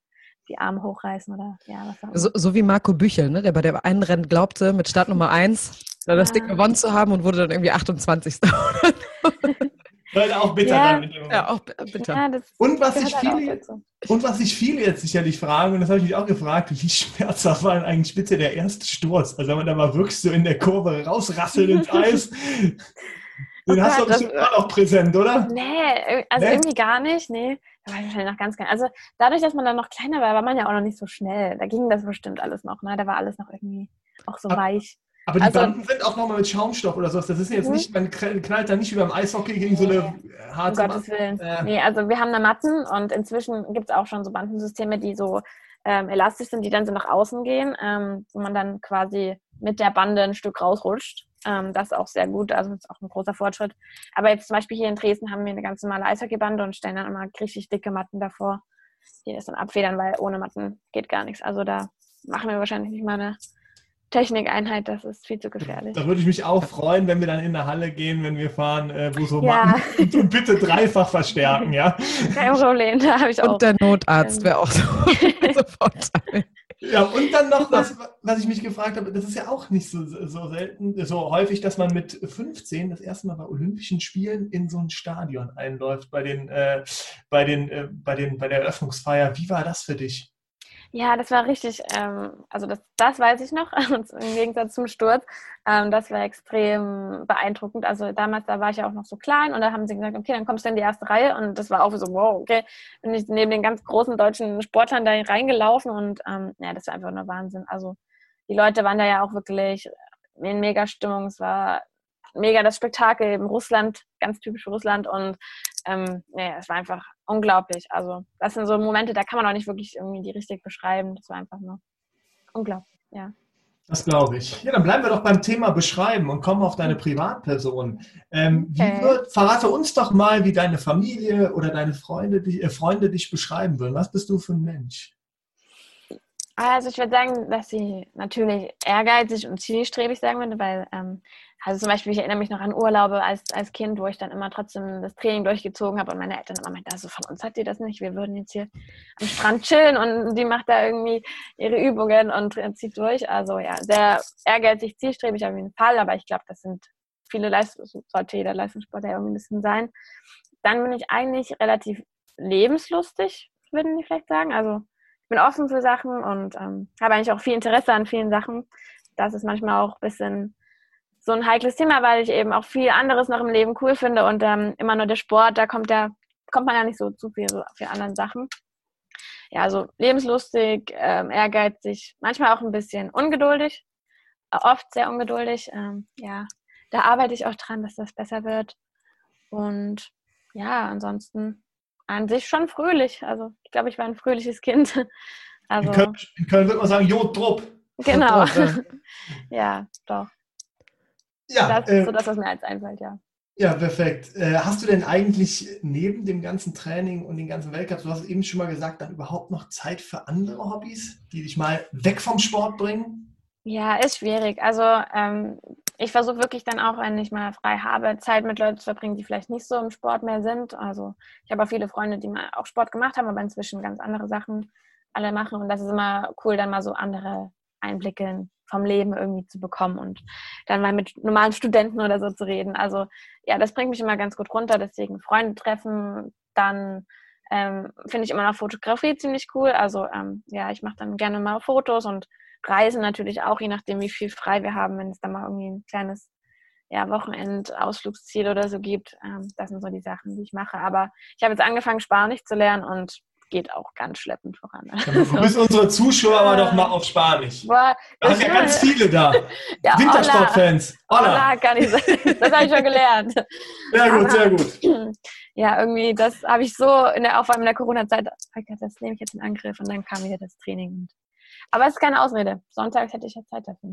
die Arme hochreißen oder ja, was auch immer. So, so wie Marco Büchel, ne, der bei der einen Rennen glaubte, mit Startnummer 1 das Ding gewonnen zu haben und wurde dann irgendwie 28. Leute, auch bitter ja, dann mit dem Ja, auch bitter. Ja, und, was sich halt viele, und was sich viele jetzt sicherlich fragen, und das habe ich mich auch gefragt, wie schmerzhaft war denn eigentlich bitte der erste Sturz? Also wenn man da mal wirklich so in der Kurve rausrasselt ins Eis. Den oh hast Gott, du bestimmt auch noch präsent, oder? Nee, also nee? irgendwie gar nicht, nee. Da war ich wahrscheinlich noch ganz klein. Also dadurch, dass man dann noch kleiner war, war man ja auch noch nicht so schnell. Da ging das bestimmt alles noch, ne? Da war alles noch irgendwie auch so aber, weich. Aber die also, Banden sind auch nochmal mit Schaumstoff oder sowas. Das ist jetzt mhm. nicht, man knallt da nicht wie beim Eishockey gegen so eine harte Um Gottes Willen. Äh. Nee, also wir haben da Matten und inzwischen gibt es auch schon so Bandensysteme, die so ähm, elastisch sind, die dann so nach außen gehen, ähm, wo man dann quasi mit der Bande ein Stück rausrutscht. Ähm, das ist auch sehr gut, also ist auch ein großer Fortschritt. Aber jetzt zum Beispiel hier in Dresden haben wir eine ganz normale Eishockeybande und stellen dann immer richtig dicke Matten davor, die das dann abfedern, weil ohne Matten geht gar nichts. Also da machen wir wahrscheinlich nicht mal eine Technikeinheit, das ist viel zu gefährlich. Da würde ich mich auch freuen, wenn wir dann in der Halle gehen, wenn wir fahren, äh, wo so ja. Matten und bitte dreifach verstärken, ja? Kein Problem, da habe ich auch. Und der Notarzt wäre auch so sofort. Ja, und dann noch was, was ich mich gefragt habe, das ist ja auch nicht so, so selten, so häufig, dass man mit 15 das erste Mal bei Olympischen Spielen in so ein Stadion einläuft, bei den, äh, bei den, äh, bei den, bei der Eröffnungsfeier. Wie war das für dich? Ja, das war richtig, ähm, also das, das weiß ich noch, im Gegensatz zum Sturz. Ähm, das war extrem beeindruckend. Also damals, da war ich ja auch noch so klein und da haben sie gesagt, okay, dann kommst du in die erste Reihe und das war auch so, wow, okay, bin ich neben den ganz großen deutschen Sportlern da reingelaufen und ähm, ja, das war einfach nur Wahnsinn. Also die Leute waren da ja auch wirklich in mega Stimmung. Es war mega das Spektakel in Russland, ganz typisch Russland und ähm, nee, es war einfach unglaublich. Also das sind so Momente, da kann man auch nicht wirklich irgendwie die richtig beschreiben. Das war einfach nur unglaublich, ja. Das glaube ich. Ja, dann bleiben wir doch beim Thema Beschreiben und kommen auf deine Privatperson. Ähm, okay. wird, verrate uns doch mal, wie deine Familie oder deine Freunde, die, äh, Freunde dich beschreiben würden. Was bist du für ein Mensch? Also ich würde sagen, dass sie natürlich ehrgeizig und zielstrebig sein würde, weil ähm, also zum Beispiel, ich erinnere mich noch an Urlaube als, als Kind, wo ich dann immer trotzdem das Training durchgezogen habe und meine Eltern immer meinten, also von uns hat die das nicht, wir würden jetzt hier am Strand chillen und die macht da irgendwie ihre Übungen und zieht durch. Also ja, sehr ehrgeizig, zielstrebig auf jeden Fall, aber ich glaube, das sind viele Leistungs sollte jeder Leistungssportler irgendwie ein bisschen sein. Dann bin ich eigentlich relativ lebenslustig, würden die vielleicht sagen. Also bin offen für Sachen und ähm, habe eigentlich auch viel Interesse an vielen Sachen. Das ist manchmal auch ein bisschen so ein heikles Thema, weil ich eben auch viel anderes noch im Leben cool finde und ähm, immer nur der Sport, da kommt der, kommt man ja nicht so zu viel so für anderen Sachen. Ja, also lebenslustig, ähm, ehrgeizig, manchmal auch ein bisschen ungeduldig, äh, oft sehr ungeduldig. Ähm, ja, da arbeite ich auch dran, dass das besser wird. Und ja, ansonsten an sich schon fröhlich. Also ich glaube, ich war ein fröhliches Kind. Also, in, Köln, in Köln würde man sagen, Jodtrupp. Genau. ja, doch. Ja, das ist äh, so das, was mir als einfällt, ja. Ja, perfekt. Äh, hast du denn eigentlich neben dem ganzen Training und den ganzen Weltcups, du hast es eben schon mal gesagt, dann überhaupt noch Zeit für andere Hobbys, die dich mal weg vom Sport bringen? Ja, ist schwierig. Also ähm, ich versuche wirklich dann auch, wenn ich mal frei habe, Zeit mit Leuten zu verbringen, die vielleicht nicht so im Sport mehr sind. Also ich habe auch viele Freunde, die mal auch Sport gemacht haben, aber inzwischen ganz andere Sachen alle machen. Und das ist immer cool, dann mal so andere Einblicke in vom Leben irgendwie zu bekommen und dann mal mit normalen Studenten oder so zu reden. Also ja, das bringt mich immer ganz gut runter. Deswegen Freunde treffen, dann ähm, finde ich immer noch Fotografie ziemlich cool. Also ähm, ja, ich mache dann gerne mal Fotos und Reisen natürlich auch, je nachdem, wie viel frei wir haben, wenn es da mal irgendwie ein kleines ja, Wochenend-Ausflugsziel oder so gibt. Ähm, das sind so die Sachen, die ich mache. Aber ich habe jetzt angefangen, Spanisch zu lernen und geht auch ganz schleppend voran. Du bist unsere Zuschauer aber doch mal auf Spanisch. Boah, da haben ja ganz viele da. ja, Wintersportfans. Hola. Hola, kann ich sagen. Das habe ich schon gelernt. Sehr gut, sehr gut. Ja, irgendwie, das habe ich so in der, vor allem in der Corona-Zeit, das nehme ich jetzt in Angriff und dann kam wieder das Training. Aber es ist keine Ausrede. Sonntags hätte ich ja Zeit dafür.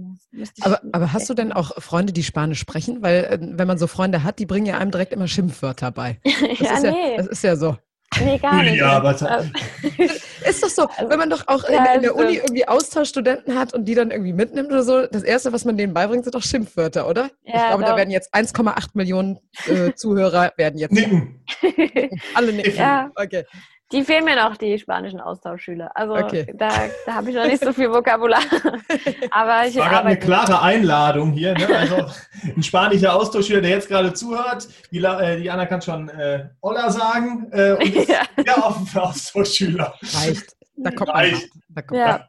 Aber, aber hast du denn auch Freunde, die Spanisch sprechen? Weil äh, wenn man so Freunde hat, die bringen ja einem direkt immer Schimpfwörter bei. Das ja, nee. Ja, das ist ja so. Nee, gar nicht. Ja, aber ist doch so, also, wenn man doch auch in, ja, in der Uni irgendwie Austauschstudenten hat und die dann irgendwie mitnimmt oder so, das Erste, was man denen beibringt, sind doch Schimpfwörter, oder? Ja, ich glaube, doch. da werden jetzt 1,8 Millionen äh, Zuhörer werden jetzt nicken. Alle nicken. Ja. Okay. Die fehlen mir noch, die spanischen Austauschschüler. Also okay. da, da habe ich noch nicht so viel Vokabular. Aber ich war gerade eine klare Einladung hier. Ne? Also ein spanischer Austauschschüler, der jetzt gerade zuhört. Die, äh, die Anna kann schon äh, Hola sagen. Äh, und ist ja. sehr offen für Austauschschüler. Reicht. Da kommt Reicht. Da kommt ja.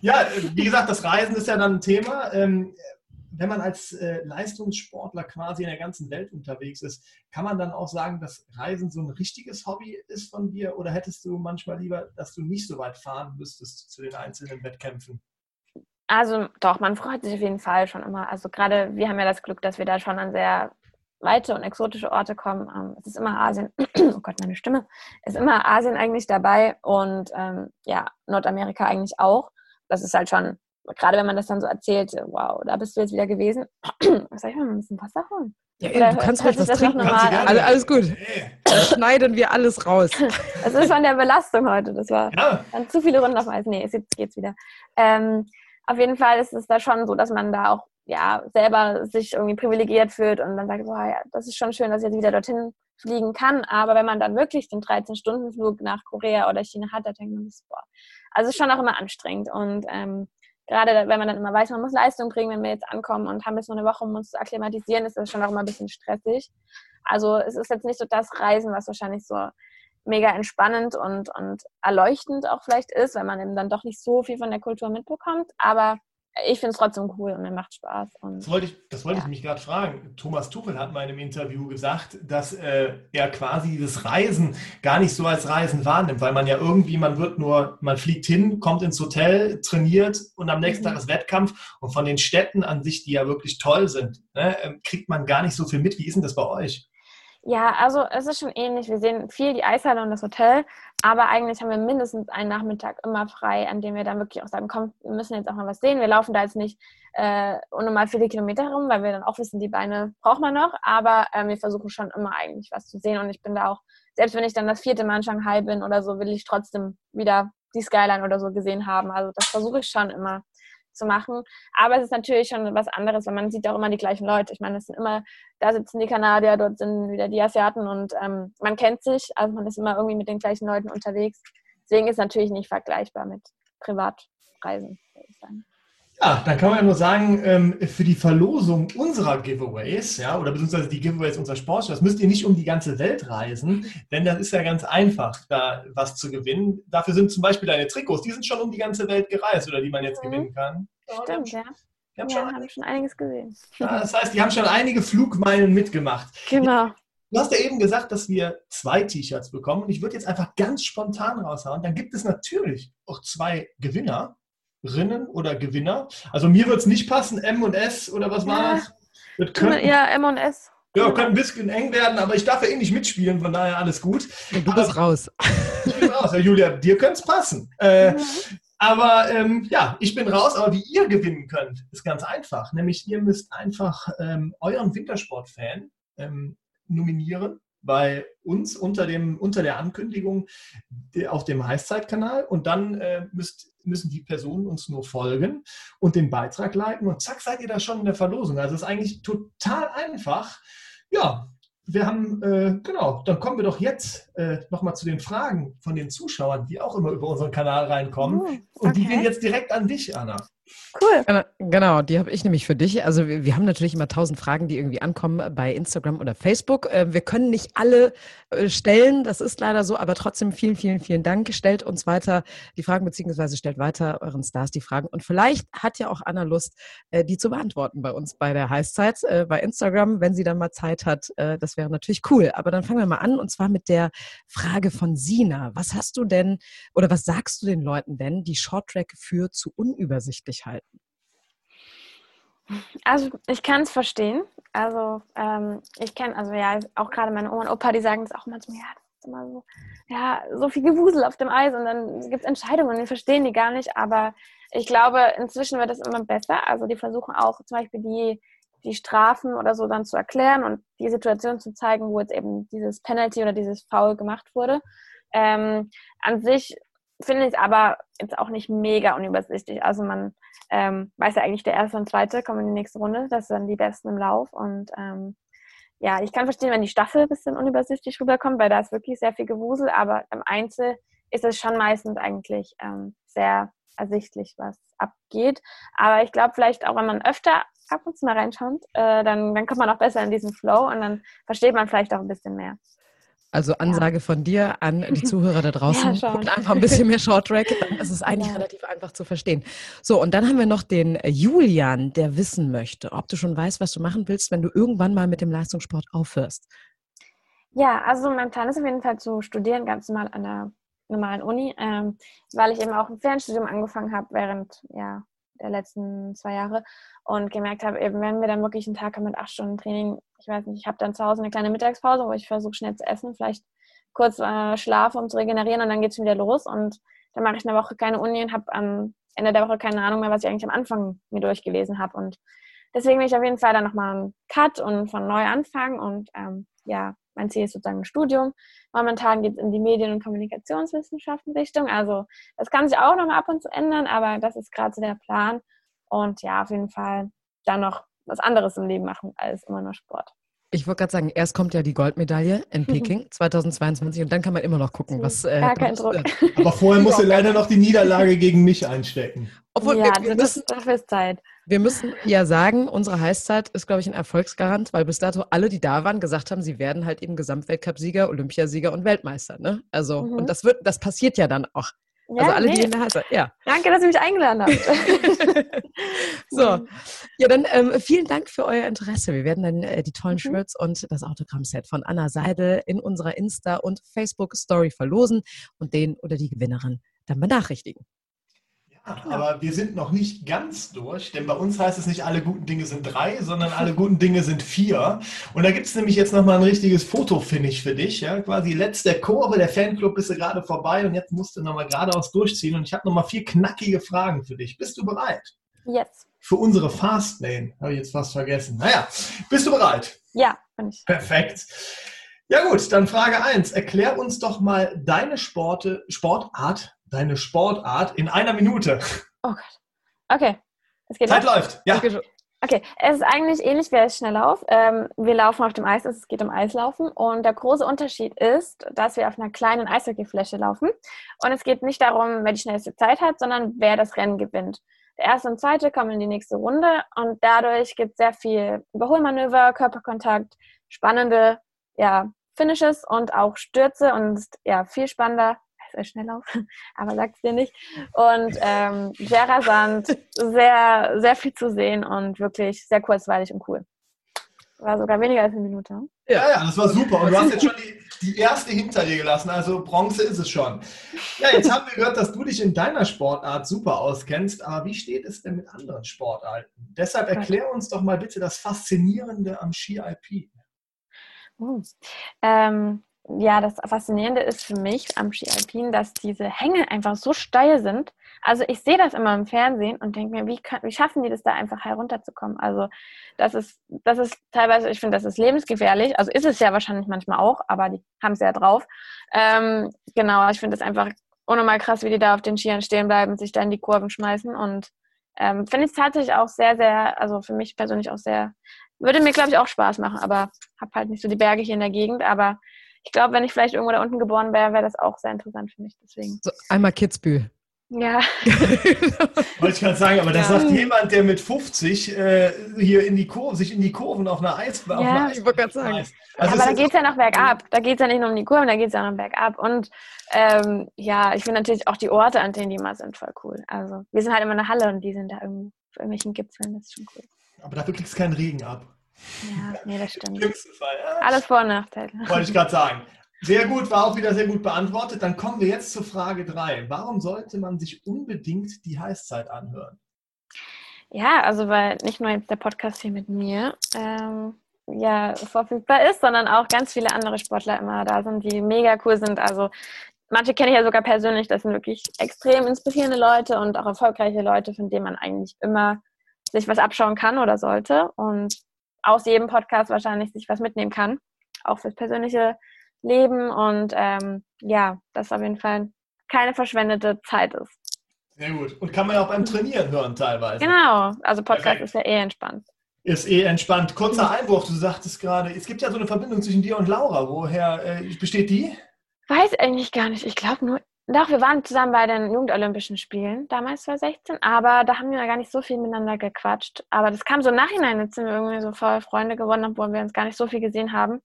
ja, wie gesagt, das Reisen ist ja dann ein Thema. Ähm, wenn man als äh, Leistungssportler quasi in der ganzen Welt unterwegs ist, kann man dann auch sagen, dass Reisen so ein richtiges Hobby ist von dir oder hättest du manchmal lieber, dass du nicht so weit fahren müsstest zu den einzelnen Wettkämpfen? Also doch, man freut sich auf jeden Fall schon immer. Also gerade wir haben ja das Glück, dass wir da schon an sehr weite und exotische Orte kommen. Ähm, es ist immer Asien, oh Gott, meine Stimme, es ist immer Asien eigentlich dabei und ähm, ja, Nordamerika eigentlich auch. Das ist halt schon gerade wenn man das dann so erzählt, wow, da bist du jetzt wieder gewesen. Soll ich mal ein bisschen Wasser holen? Ja, Oder du kannst ruhig was trinken. Alles, alles gut. Dann schneiden wir alles raus. Das ist von der Belastung heute. Das war ja. dann zu viele Runden auf dem Eis. Nee, jetzt geht's wieder. Ähm, auf jeden Fall ist es da schon so, dass man da auch ja, selber sich irgendwie privilegiert fühlt und dann sagt, so, ja, das ist schon schön, dass ich jetzt wieder dorthin fliegen kann. Aber wenn man dann wirklich den 13-Stunden-Flug nach Korea oder China hat, da denkt man, boah, also ist schon auch immer anstrengend. Und ähm, gerade wenn man dann immer weiß, man muss Leistung bringen, wenn wir jetzt ankommen und haben jetzt nur eine Woche, um uns zu akklimatisieren, ist das schon auch immer ein bisschen stressig. Also es ist jetzt nicht so das Reisen, was wahrscheinlich so mega entspannend und, und erleuchtend auch vielleicht ist, weil man eben dann doch nicht so viel von der Kultur mitbekommt. Aber ich finde es trotzdem cool und mir macht Spaß. Und, das wollte ich, das wollte ja. ich mich gerade fragen. Thomas Tuchel hat mal in einem Interview gesagt, dass äh, er quasi das Reisen gar nicht so als Reisen wahrnimmt, weil man ja irgendwie, man wird nur, man fliegt hin, kommt ins Hotel, trainiert und am nächsten mhm. Tag ist Wettkampf und von den Städten an sich, die ja wirklich toll sind, ne, ähm, kriegt man gar nicht so viel mit. Wie ist denn das bei euch? Ja, also es ist schon ähnlich. Wir sehen viel die Eishalle und das Hotel, aber eigentlich haben wir mindestens einen Nachmittag immer frei, an dem wir dann wirklich auch sagen, komm, wir müssen jetzt auch mal was sehen. Wir laufen da jetzt nicht äh, unnormal viele Kilometer herum, weil wir dann auch wissen, die Beine braucht man noch, aber äh, wir versuchen schon immer eigentlich was zu sehen und ich bin da auch, selbst wenn ich dann das vierte Mal in Shanghai bin oder so, will ich trotzdem wieder die Skyline oder so gesehen haben. Also das versuche ich schon immer zu machen. Aber es ist natürlich schon was anderes, weil man sieht auch immer die gleichen Leute. Ich meine, es sind immer, da sitzen die Kanadier, dort sind wieder die Asiaten und ähm, man kennt sich, also man ist immer irgendwie mit den gleichen Leuten unterwegs. Deswegen ist es natürlich nicht vergleichbar mit Privatreisen, würde ich sagen. Ja, dann kann man ja nur sagen, ähm, für die Verlosung unserer Giveaways, ja, oder beziehungsweise die Giveaways unserer Sportstars, müsst ihr nicht um die ganze Welt reisen, denn das ist ja ganz einfach, da was zu gewinnen. Dafür sind zum Beispiel deine Trikots, die sind schon um die ganze Welt gereist, oder die man jetzt mhm. gewinnen kann. Stimmt, ja. Die haben, ja, schon, haben schon einiges gesehen. Ja, das heißt, die haben schon einige Flugmeilen mitgemacht. Genau. Du hast ja eben gesagt, dass wir zwei T-Shirts bekommen und ich würde jetzt einfach ganz spontan raushauen. Dann gibt es natürlich auch zwei Gewinner. Rinnen oder Gewinner. Also mir wird es nicht passen, M und S oder was war das? das könnte, ja, M und S. Ja, kann ein bisschen eng werden, aber ich darf ja eh nicht mitspielen, von daher alles gut. Und du bist aber, raus. Ich bin raus. Ja, Julia, dir könnte es passen. Äh, aber ähm, ja, ich bin raus, aber wie ihr gewinnen könnt, ist ganz einfach. Nämlich ihr müsst einfach ähm, euren Wintersport-Fan ähm, nominieren bei uns unter, dem, unter der Ankündigung auf dem Heißzeitkanal und dann äh, müsst, müssen die Personen uns nur folgen und den Beitrag liken und zack, seid ihr da schon in der Verlosung. Also es ist eigentlich total einfach. Ja, wir haben, äh, genau, dann kommen wir doch jetzt äh, nochmal zu den Fragen von den Zuschauern, die auch immer über unseren Kanal reinkommen. Uh, okay. Und die gehen jetzt direkt an dich, Anna. Cool. Genau, die habe ich nämlich für dich. Also wir, wir, haben natürlich immer tausend Fragen, die irgendwie ankommen bei Instagram oder Facebook. Äh, wir können nicht alle äh, stellen, das ist leider so, aber trotzdem vielen, vielen, vielen Dank. Stellt uns weiter die Fragen, beziehungsweise stellt weiter euren Stars die Fragen. Und vielleicht hat ja auch Anna Lust, äh, die zu beantworten bei uns bei der Heißzeit, bei Instagram, wenn sie dann mal Zeit hat. Das wäre natürlich cool. Aber dann fangen wir mal an und zwar mit der Frage von Sina. Was hast du denn oder was sagst du den Leuten denn, die Shorttrack für zu unübersichtlich halten? Also ich kann es verstehen. Also ähm, ich kenne, also ja, auch gerade meine Oma und Opa, die sagen das auch manchmal, ja, das ist immer so, ja, so viel Gewusel auf dem Eis und dann gibt es Entscheidungen, die verstehen die gar nicht. Aber ich glaube, inzwischen wird es immer besser. Also die versuchen auch zum Beispiel die, die Strafen oder so dann zu erklären und die Situation zu zeigen, wo jetzt eben dieses Penalty oder dieses Foul gemacht wurde. Ähm, an sich finde ich aber jetzt auch nicht mega unübersichtlich. Also man ähm, weiß ja eigentlich, der erste und zweite kommen in die nächste Runde. Das sind die besten im Lauf. Und ähm, ja, ich kann verstehen, wenn die Staffel ein bisschen unübersichtlich rüberkommt, weil da ist wirklich sehr viel Gewusel. Aber im Einzel ist es schon meistens eigentlich ähm, sehr ersichtlich, was abgeht. Aber ich glaube, vielleicht auch, wenn man öfter ab und zu mal reinschaut, äh, dann, dann kommt man auch besser in diesen Flow und dann versteht man vielleicht auch ein bisschen mehr. Also Ansage ja. von dir an die Zuhörer da draußen. Ja, Guckt einfach ein bisschen mehr Shorttrack, dann ist es eigentlich ja. relativ einfach zu verstehen. So, und dann haben wir noch den Julian, der wissen möchte, ob du schon weißt, was du machen willst, wenn du irgendwann mal mit dem Leistungssport aufhörst. Ja, also mein Plan ist auf jeden Fall zu studieren, ganz normal an der normalen Uni, ähm, weil ich eben auch ein Fernstudium angefangen habe während ja, der letzten zwei Jahre und gemerkt habe, eben wenn wir dann wirklich einen Tag haben mit acht Stunden Training, ich weiß nicht, ich habe dann zu Hause eine kleine Mittagspause, wo ich versuche schnell zu essen, vielleicht kurz äh, schlafe, um zu regenerieren und dann geht es wieder los und dann mache ich eine Woche keine Uni und habe am Ende der Woche keine Ahnung mehr, was ich eigentlich am Anfang mir durchgelesen habe und deswegen will ich auf jeden Fall dann nochmal einen Cut und von neu anfangen und ähm, ja, mein Ziel ist sozusagen ein Studium. Momentan geht es in die Medien- und Kommunikationswissenschaften Richtung. Also das kann sich auch nochmal ab und zu ändern, aber das ist gerade so der Plan. Und ja, auf jeden Fall dann noch was anderes im Leben machen als immer nur Sport. Ich wollte gerade sagen, erst kommt ja die Goldmedaille in Peking 2022 und dann kann man immer noch gucken, was. Äh, Gar kein Druck. Aber vorher muss er leider noch die Niederlage gegen mich einstecken. Obwohl, ja, wir, wir müssen, dafür ist Zeit. Wir müssen ja sagen, unsere Heißzeit ist, glaube ich, ein Erfolgsgarant, weil bis dato alle, die da waren, gesagt haben, sie werden halt eben Gesamtweltcupsieger, Olympiasieger und Weltmeister. Ne? Also, mhm. und das wird, das passiert ja dann auch. Ja, also alle, nee. die in der Heißzeit, ja. Danke, dass ihr mich eingeladen habt. so, ja, dann ähm, vielen Dank für euer Interesse. Wir werden dann äh, die tollen mhm. Shirts und das Autogrammset von Anna Seidel in unserer Insta- und Facebook-Story verlosen und den oder die Gewinnerin dann benachrichtigen. Aber wir sind noch nicht ganz durch, denn bei uns heißt es nicht, alle guten Dinge sind drei, sondern alle guten Dinge sind vier. Und da gibt es nämlich jetzt nochmal ein richtiges Fotofinish für dich. Ja? Quasi letzte Kurve, der Fanclub ist gerade vorbei und jetzt musst du nochmal geradeaus durchziehen. Und ich habe nochmal vier knackige Fragen für dich. Bist du bereit? Jetzt. Für unsere Fastlane. Habe ich jetzt fast vergessen. Naja, bist du bereit? Ja, bin ich. Perfekt. Ja gut, dann Frage 1. Erklär uns doch mal deine Sporte, Sportart deine Sportart in einer Minute. Oh Gott. Okay. Zeit los. läuft. Ja. Okay, es ist eigentlich ähnlich wie als Schnelllauf. Ähm, wir laufen auf dem Eis, es geht um Eislaufen. Und der große Unterschied ist, dass wir auf einer kleinen Eishockeyfläche laufen. Und es geht nicht darum, wer die schnellste Zeit hat, sondern wer das Rennen gewinnt. Der erste und zweite kommen in die nächste Runde und dadurch gibt es sehr viel Überholmanöver, Körperkontakt, spannende ja, Finishes und auch Stürze und ja, viel spannender sehr schnell auf, aber sag's dir nicht. Und ähm, sehr rasant, sehr, sehr viel zu sehen und wirklich sehr kurzweilig und cool. War sogar weniger als eine Minute. Ja, ja, das war super. Und du hast jetzt schon die, die erste hinter dir gelassen, also Bronze ist es schon. Ja, jetzt haben wir gehört, dass du dich in deiner Sportart super auskennst, aber wie steht es denn mit anderen Sportarten? Deshalb erklär uns doch mal bitte das Faszinierende am Ski Alpin. Oh. Ähm, ja, das Faszinierende ist für mich am Ski Alpin, dass diese Hänge einfach so steil sind. Also ich sehe das immer im Fernsehen und denke mir, wie, kann, wie schaffen die das da einfach herunterzukommen? Also das ist, das ist teilweise, ich finde, das ist lebensgefährlich. Also ist es ja wahrscheinlich manchmal auch, aber die haben es ja drauf. Ähm, genau, ich finde es einfach unnormal krass, wie die da auf den Skiern stehen bleiben, sich da in die Kurven schmeißen und ähm, finde ich tatsächlich auch sehr, sehr, also für mich persönlich auch sehr, würde mir, glaube ich, auch Spaß machen, aber habe halt nicht so die Berge hier in der Gegend, aber ich glaube, wenn ich vielleicht irgendwo da unten geboren wäre, wäre das auch sehr interessant für mich. Deswegen. So, einmal Kitzbühel. Ja. Wollte ich gerade sagen, aber das Ja. sagt jemand, der mit 50 äh, hier in die Kurve, sich in die Kurven auf einer Eis. Auf Ja, einer ich wollte gerade sagen. Eis- aber Also da es ist- geht es ja noch bergab. Da geht es ja nicht nur um die Kurven, da geht es ja noch bergab. Und ähm, ja, ich finde natürlich auch die Orte, an denen die immer sind, voll cool. Also wir sind halt immer in der Halle und die sind da irgendwo auf irgendwelchen Gipfeln. Das ist schon cool. aber dafür kriegst du keinen Regen ab. Ja, nee, das stimmt. Schlimmsten Fall. Ja. Alles Vor- und Nachteile. Wollte ich gerade sagen. Sehr gut, war auch wieder sehr gut beantwortet. Dann kommen wir jetzt zur Frage 3. Warum sollte man sich unbedingt die Heißzeit anhören? Ja, also weil nicht nur jetzt der Podcast hier mit mir ähm, ja verfügbar ist, sondern auch ganz viele andere Sportler immer da sind, die mega cool sind. Also manche kenne ich ja sogar persönlich, das sind wirklich extrem inspirierende Leute und auch erfolgreiche Leute, von denen man eigentlich immer sich was abschauen kann oder sollte und aus jedem Podcast wahrscheinlich sich was mitnehmen kann, auch fürs persönliche Leben und ähm, ja, das auf jeden Fall keine verschwendete Zeit ist. Sehr gut. Und kann man ja auch beim Trainieren hören teilweise. Genau, also Podcast Perfekt. ist ja eh entspannt. Ist eh entspannt. Kurzer Einwurf, du sagtest gerade, es gibt ja so eine Verbindung zwischen dir und Laura. Woher äh, besteht die? Weiß eigentlich gar nicht. Ich glaube nur. Doch, wir waren zusammen bei den Jugendolympischen Spielen, damals 2016, aber da haben wir gar nicht so viel miteinander gequatscht. Aber das kam so im Nachhinein, jetzt sind wir irgendwie so voll Freunde geworden, obwohl wir uns gar nicht so viel gesehen haben.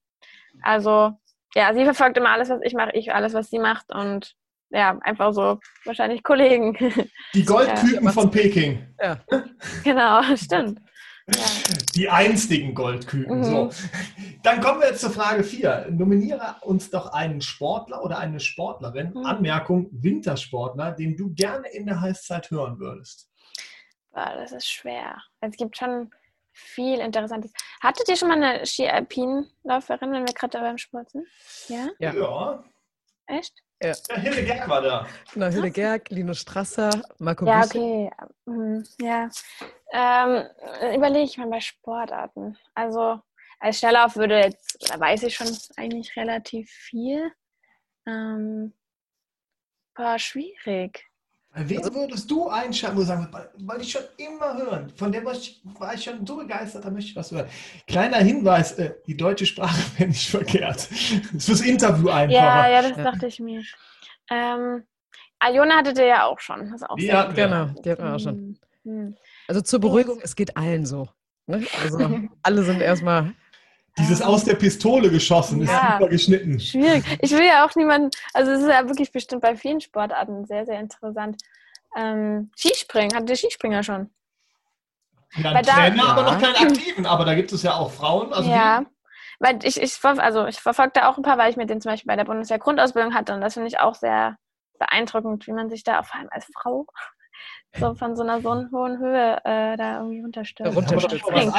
Also, ja, sie verfolgt immer alles, was ich mache, ich alles, was sie macht und ja, einfach so wahrscheinlich Kollegen. Die Goldküken Ja. von Peking. Ja. genau, stimmt. Die einstigen Goldküken. Mhm. So. Dann kommen wir jetzt zur Frage 4. Nominiere uns doch einen Sportler oder eine Sportlerin, Mhm. Anmerkung, Wintersportler, den du gerne in der Heißzeit hören würdest. Boah, das ist schwer. Es gibt schon viel Interessantes. Hattet ihr schon mal eine Ski-Alpin-Läuferin, wenn wir gerade beim Sport sind? Ja? Ja. ja. Echt? Ja, Hille Gerg war da. Genau, Hille Gerg, Linus Strasser, Marco Ja, okay. Mhm, ja. Ähm, überlege ich mal bei Sportarten. Also als Schnelllauf würde jetzt, da weiß ich schon eigentlich relativ viel. Ähm, boah, schwierig. Wen Also- würdest du einschalten, wo du sagen wollte ich schon immer hören. Von dem war ich, war ich schon so begeistert, da möchte ich was hören. Kleiner Hinweis, äh, die deutsche Sprache wäre nicht verkehrt. Das ist fürs Interview Ja, einfacher. ja, das Ja. dachte ich mir. Ähm, Aljona hattet ihr ja auch schon. Das ist auch Die sehr hatten wir. Genau, die hatten wir auch schon. Hm, hm. Also zur Beruhigung, es geht allen so. Ne? Also alle sind erstmal, Dieses aus der Pistole geschossen ist Ja. super geschnitten. Schwierig. Ich will ja auch niemanden, also es ist ja wirklich bestimmt bei vielen Sportarten sehr, sehr interessant. Ähm, Skispringen, hattet ihr Skispringer schon? Ja, Weil einen da- Trainer, aber Ja. noch keinen aktiven. Aber da gibt es ja auch Frauen. Also ja. Weil ich, ich, also ich verfolge da auch ein paar, weil ich mit denen zum Beispiel bei der Bundeswehr Grundausbildung hatte und das finde ich auch sehr beeindruckend, wie man sich da vor allem als Frau so von so einer so hohen Höhe äh, da irgendwie runterstürzt. Da haben wir schon was,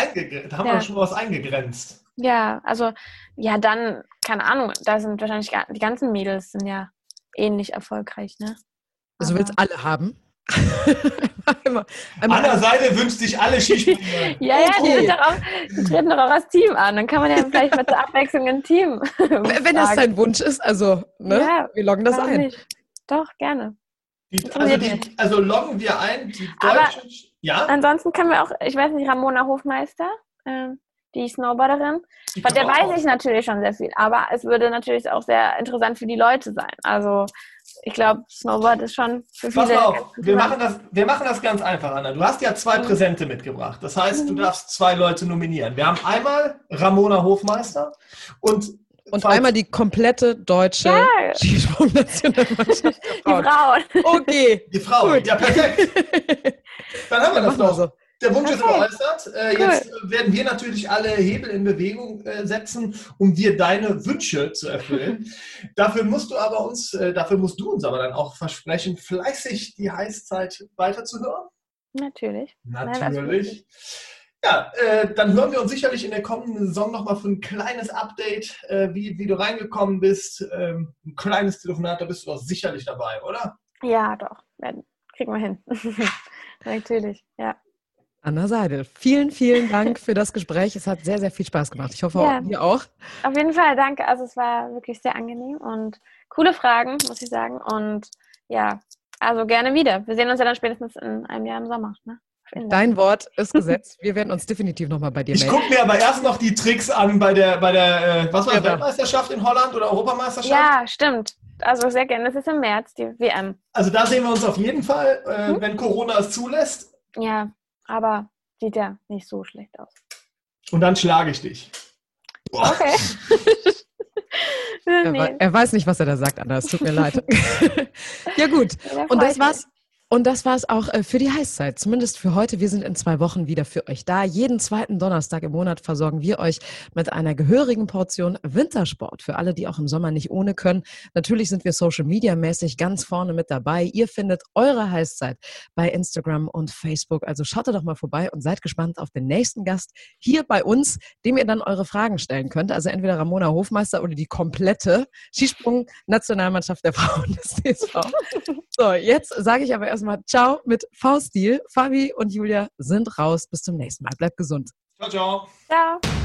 da haben wir Ja. doch schon was eingegrenzt. Ja, also ja, dann, keine Ahnung, da sind wahrscheinlich die ganzen Mädels sind ja ähnlich erfolgreich, ne? also Aber- willst alle haben. einmal, einmal Anna Seidel wünscht sich alle Skispringer. Ja, ja, die, sind doch auch, die treten doch auch als Team an. Dann kann man ja vielleicht mal zur Abwechslung ein Team. wenn das dein Wunsch ist, also ne, Ja, wir loggen das ein. nicht? Doch, gerne. Die, also, die, also loggen wir ein, die Aber- deutsche. ja? Ansonsten können wir auch, ich weiß nicht, Ramona Hofmeister, ähm, die Snowboarderin, von der weiß ich natürlich schon sehr viel. Aber es würde natürlich auch sehr interessant für die Leute sein. Also ich glaube, Snowboard ist schon für viele. Pass mal auf, wir machen, das, wir machen das ganz einfach, Anna. Du hast ja zwei Mhm. Präsente mitgebracht. Das heißt, du Mhm. darfst zwei Leute nominieren. Wir haben einmal Ramona Hofmeister und, Und falls- einmal die komplette deutsche Ja. Skisprungnationalmannschaft. die Frauen. Frauen. Okay. die Frau. Gut. Ja, perfekt. Dann haben wir das doch. so. Der Wunsch ist geäußert. Äh, Cool. Jetzt werden wir natürlich alle Hebel in Bewegung äh, setzen, um dir deine Wünsche zu erfüllen. dafür musst du aber uns, äh, dafür musst du uns aber dann auch versprechen, fleißig die Heißzeit weiterzuhören. Natürlich. Natürlich. Ja, äh, dann hören wir uns sicherlich in der kommenden Saison nochmal für ein kleines Update, äh, wie, wie du reingekommen bist. Ähm, ein kleines Telefonat, da bist du doch sicherlich dabei, oder? Ja, doch. Kriegen wir hin. natürlich, ja. Anna Seidel, vielen, vielen Dank für das Gespräch. Es hat sehr, sehr viel Spaß gemacht. Ich hoffe, Ja. dir auch. Auf jeden Fall, danke. Also es war wirklich sehr angenehm und coole Fragen, muss ich sagen. Und ja, also gerne wieder. Wir sehen uns ja dann spätestens in einem Jahr im Sommer. Ne? Dein Wort ist gesetzt. Wir werden uns definitiv nochmal bei dir Ich melden. gucke mir aber erst noch die Tricks an bei der, bei der äh, was war das, Genau. Weltmeisterschaft in Holland oder Europameisterschaft? Ja, stimmt. Also sehr gerne. Das ist im März, die WM. Also da sehen wir uns auf jeden Fall, äh, mhm. wenn Corona es zulässt. Ja, aber sieht ja nicht so schlecht aus. Und dann schlage ich dich. Boah. Okay. nee. er, weiß nicht, was er da sagt, Anna. Es tut mir leid. ja, gut. Und das war's. Und das war es auch äh, für die Heißzeit, zumindest für heute. Wir sind in zwei Wochen wieder für euch da. Jeden zweiten Donnerstag im Monat versorgen wir euch mit einer gehörigen Portion Wintersport für alle, die auch im Sommer nicht ohne können. Natürlich sind wir Social Media mäßig ganz vorne mit dabei. Ihr findet eure Heißzeit bei Instagram und Facebook. Also schaut doch mal vorbei und seid gespannt auf den nächsten Gast hier bei uns, dem ihr dann eure Fragen stellen könnt. Also entweder Ramona Hofmeister oder die komplette Skisprung-Nationalmannschaft der Frauen des DSV. So, jetzt sage ich aber erst erstmal ciao mit V-Stil. Fabi und Julia sind raus. Bis zum nächsten Mal. Bleibt gesund. Ciao, ciao. Ciao.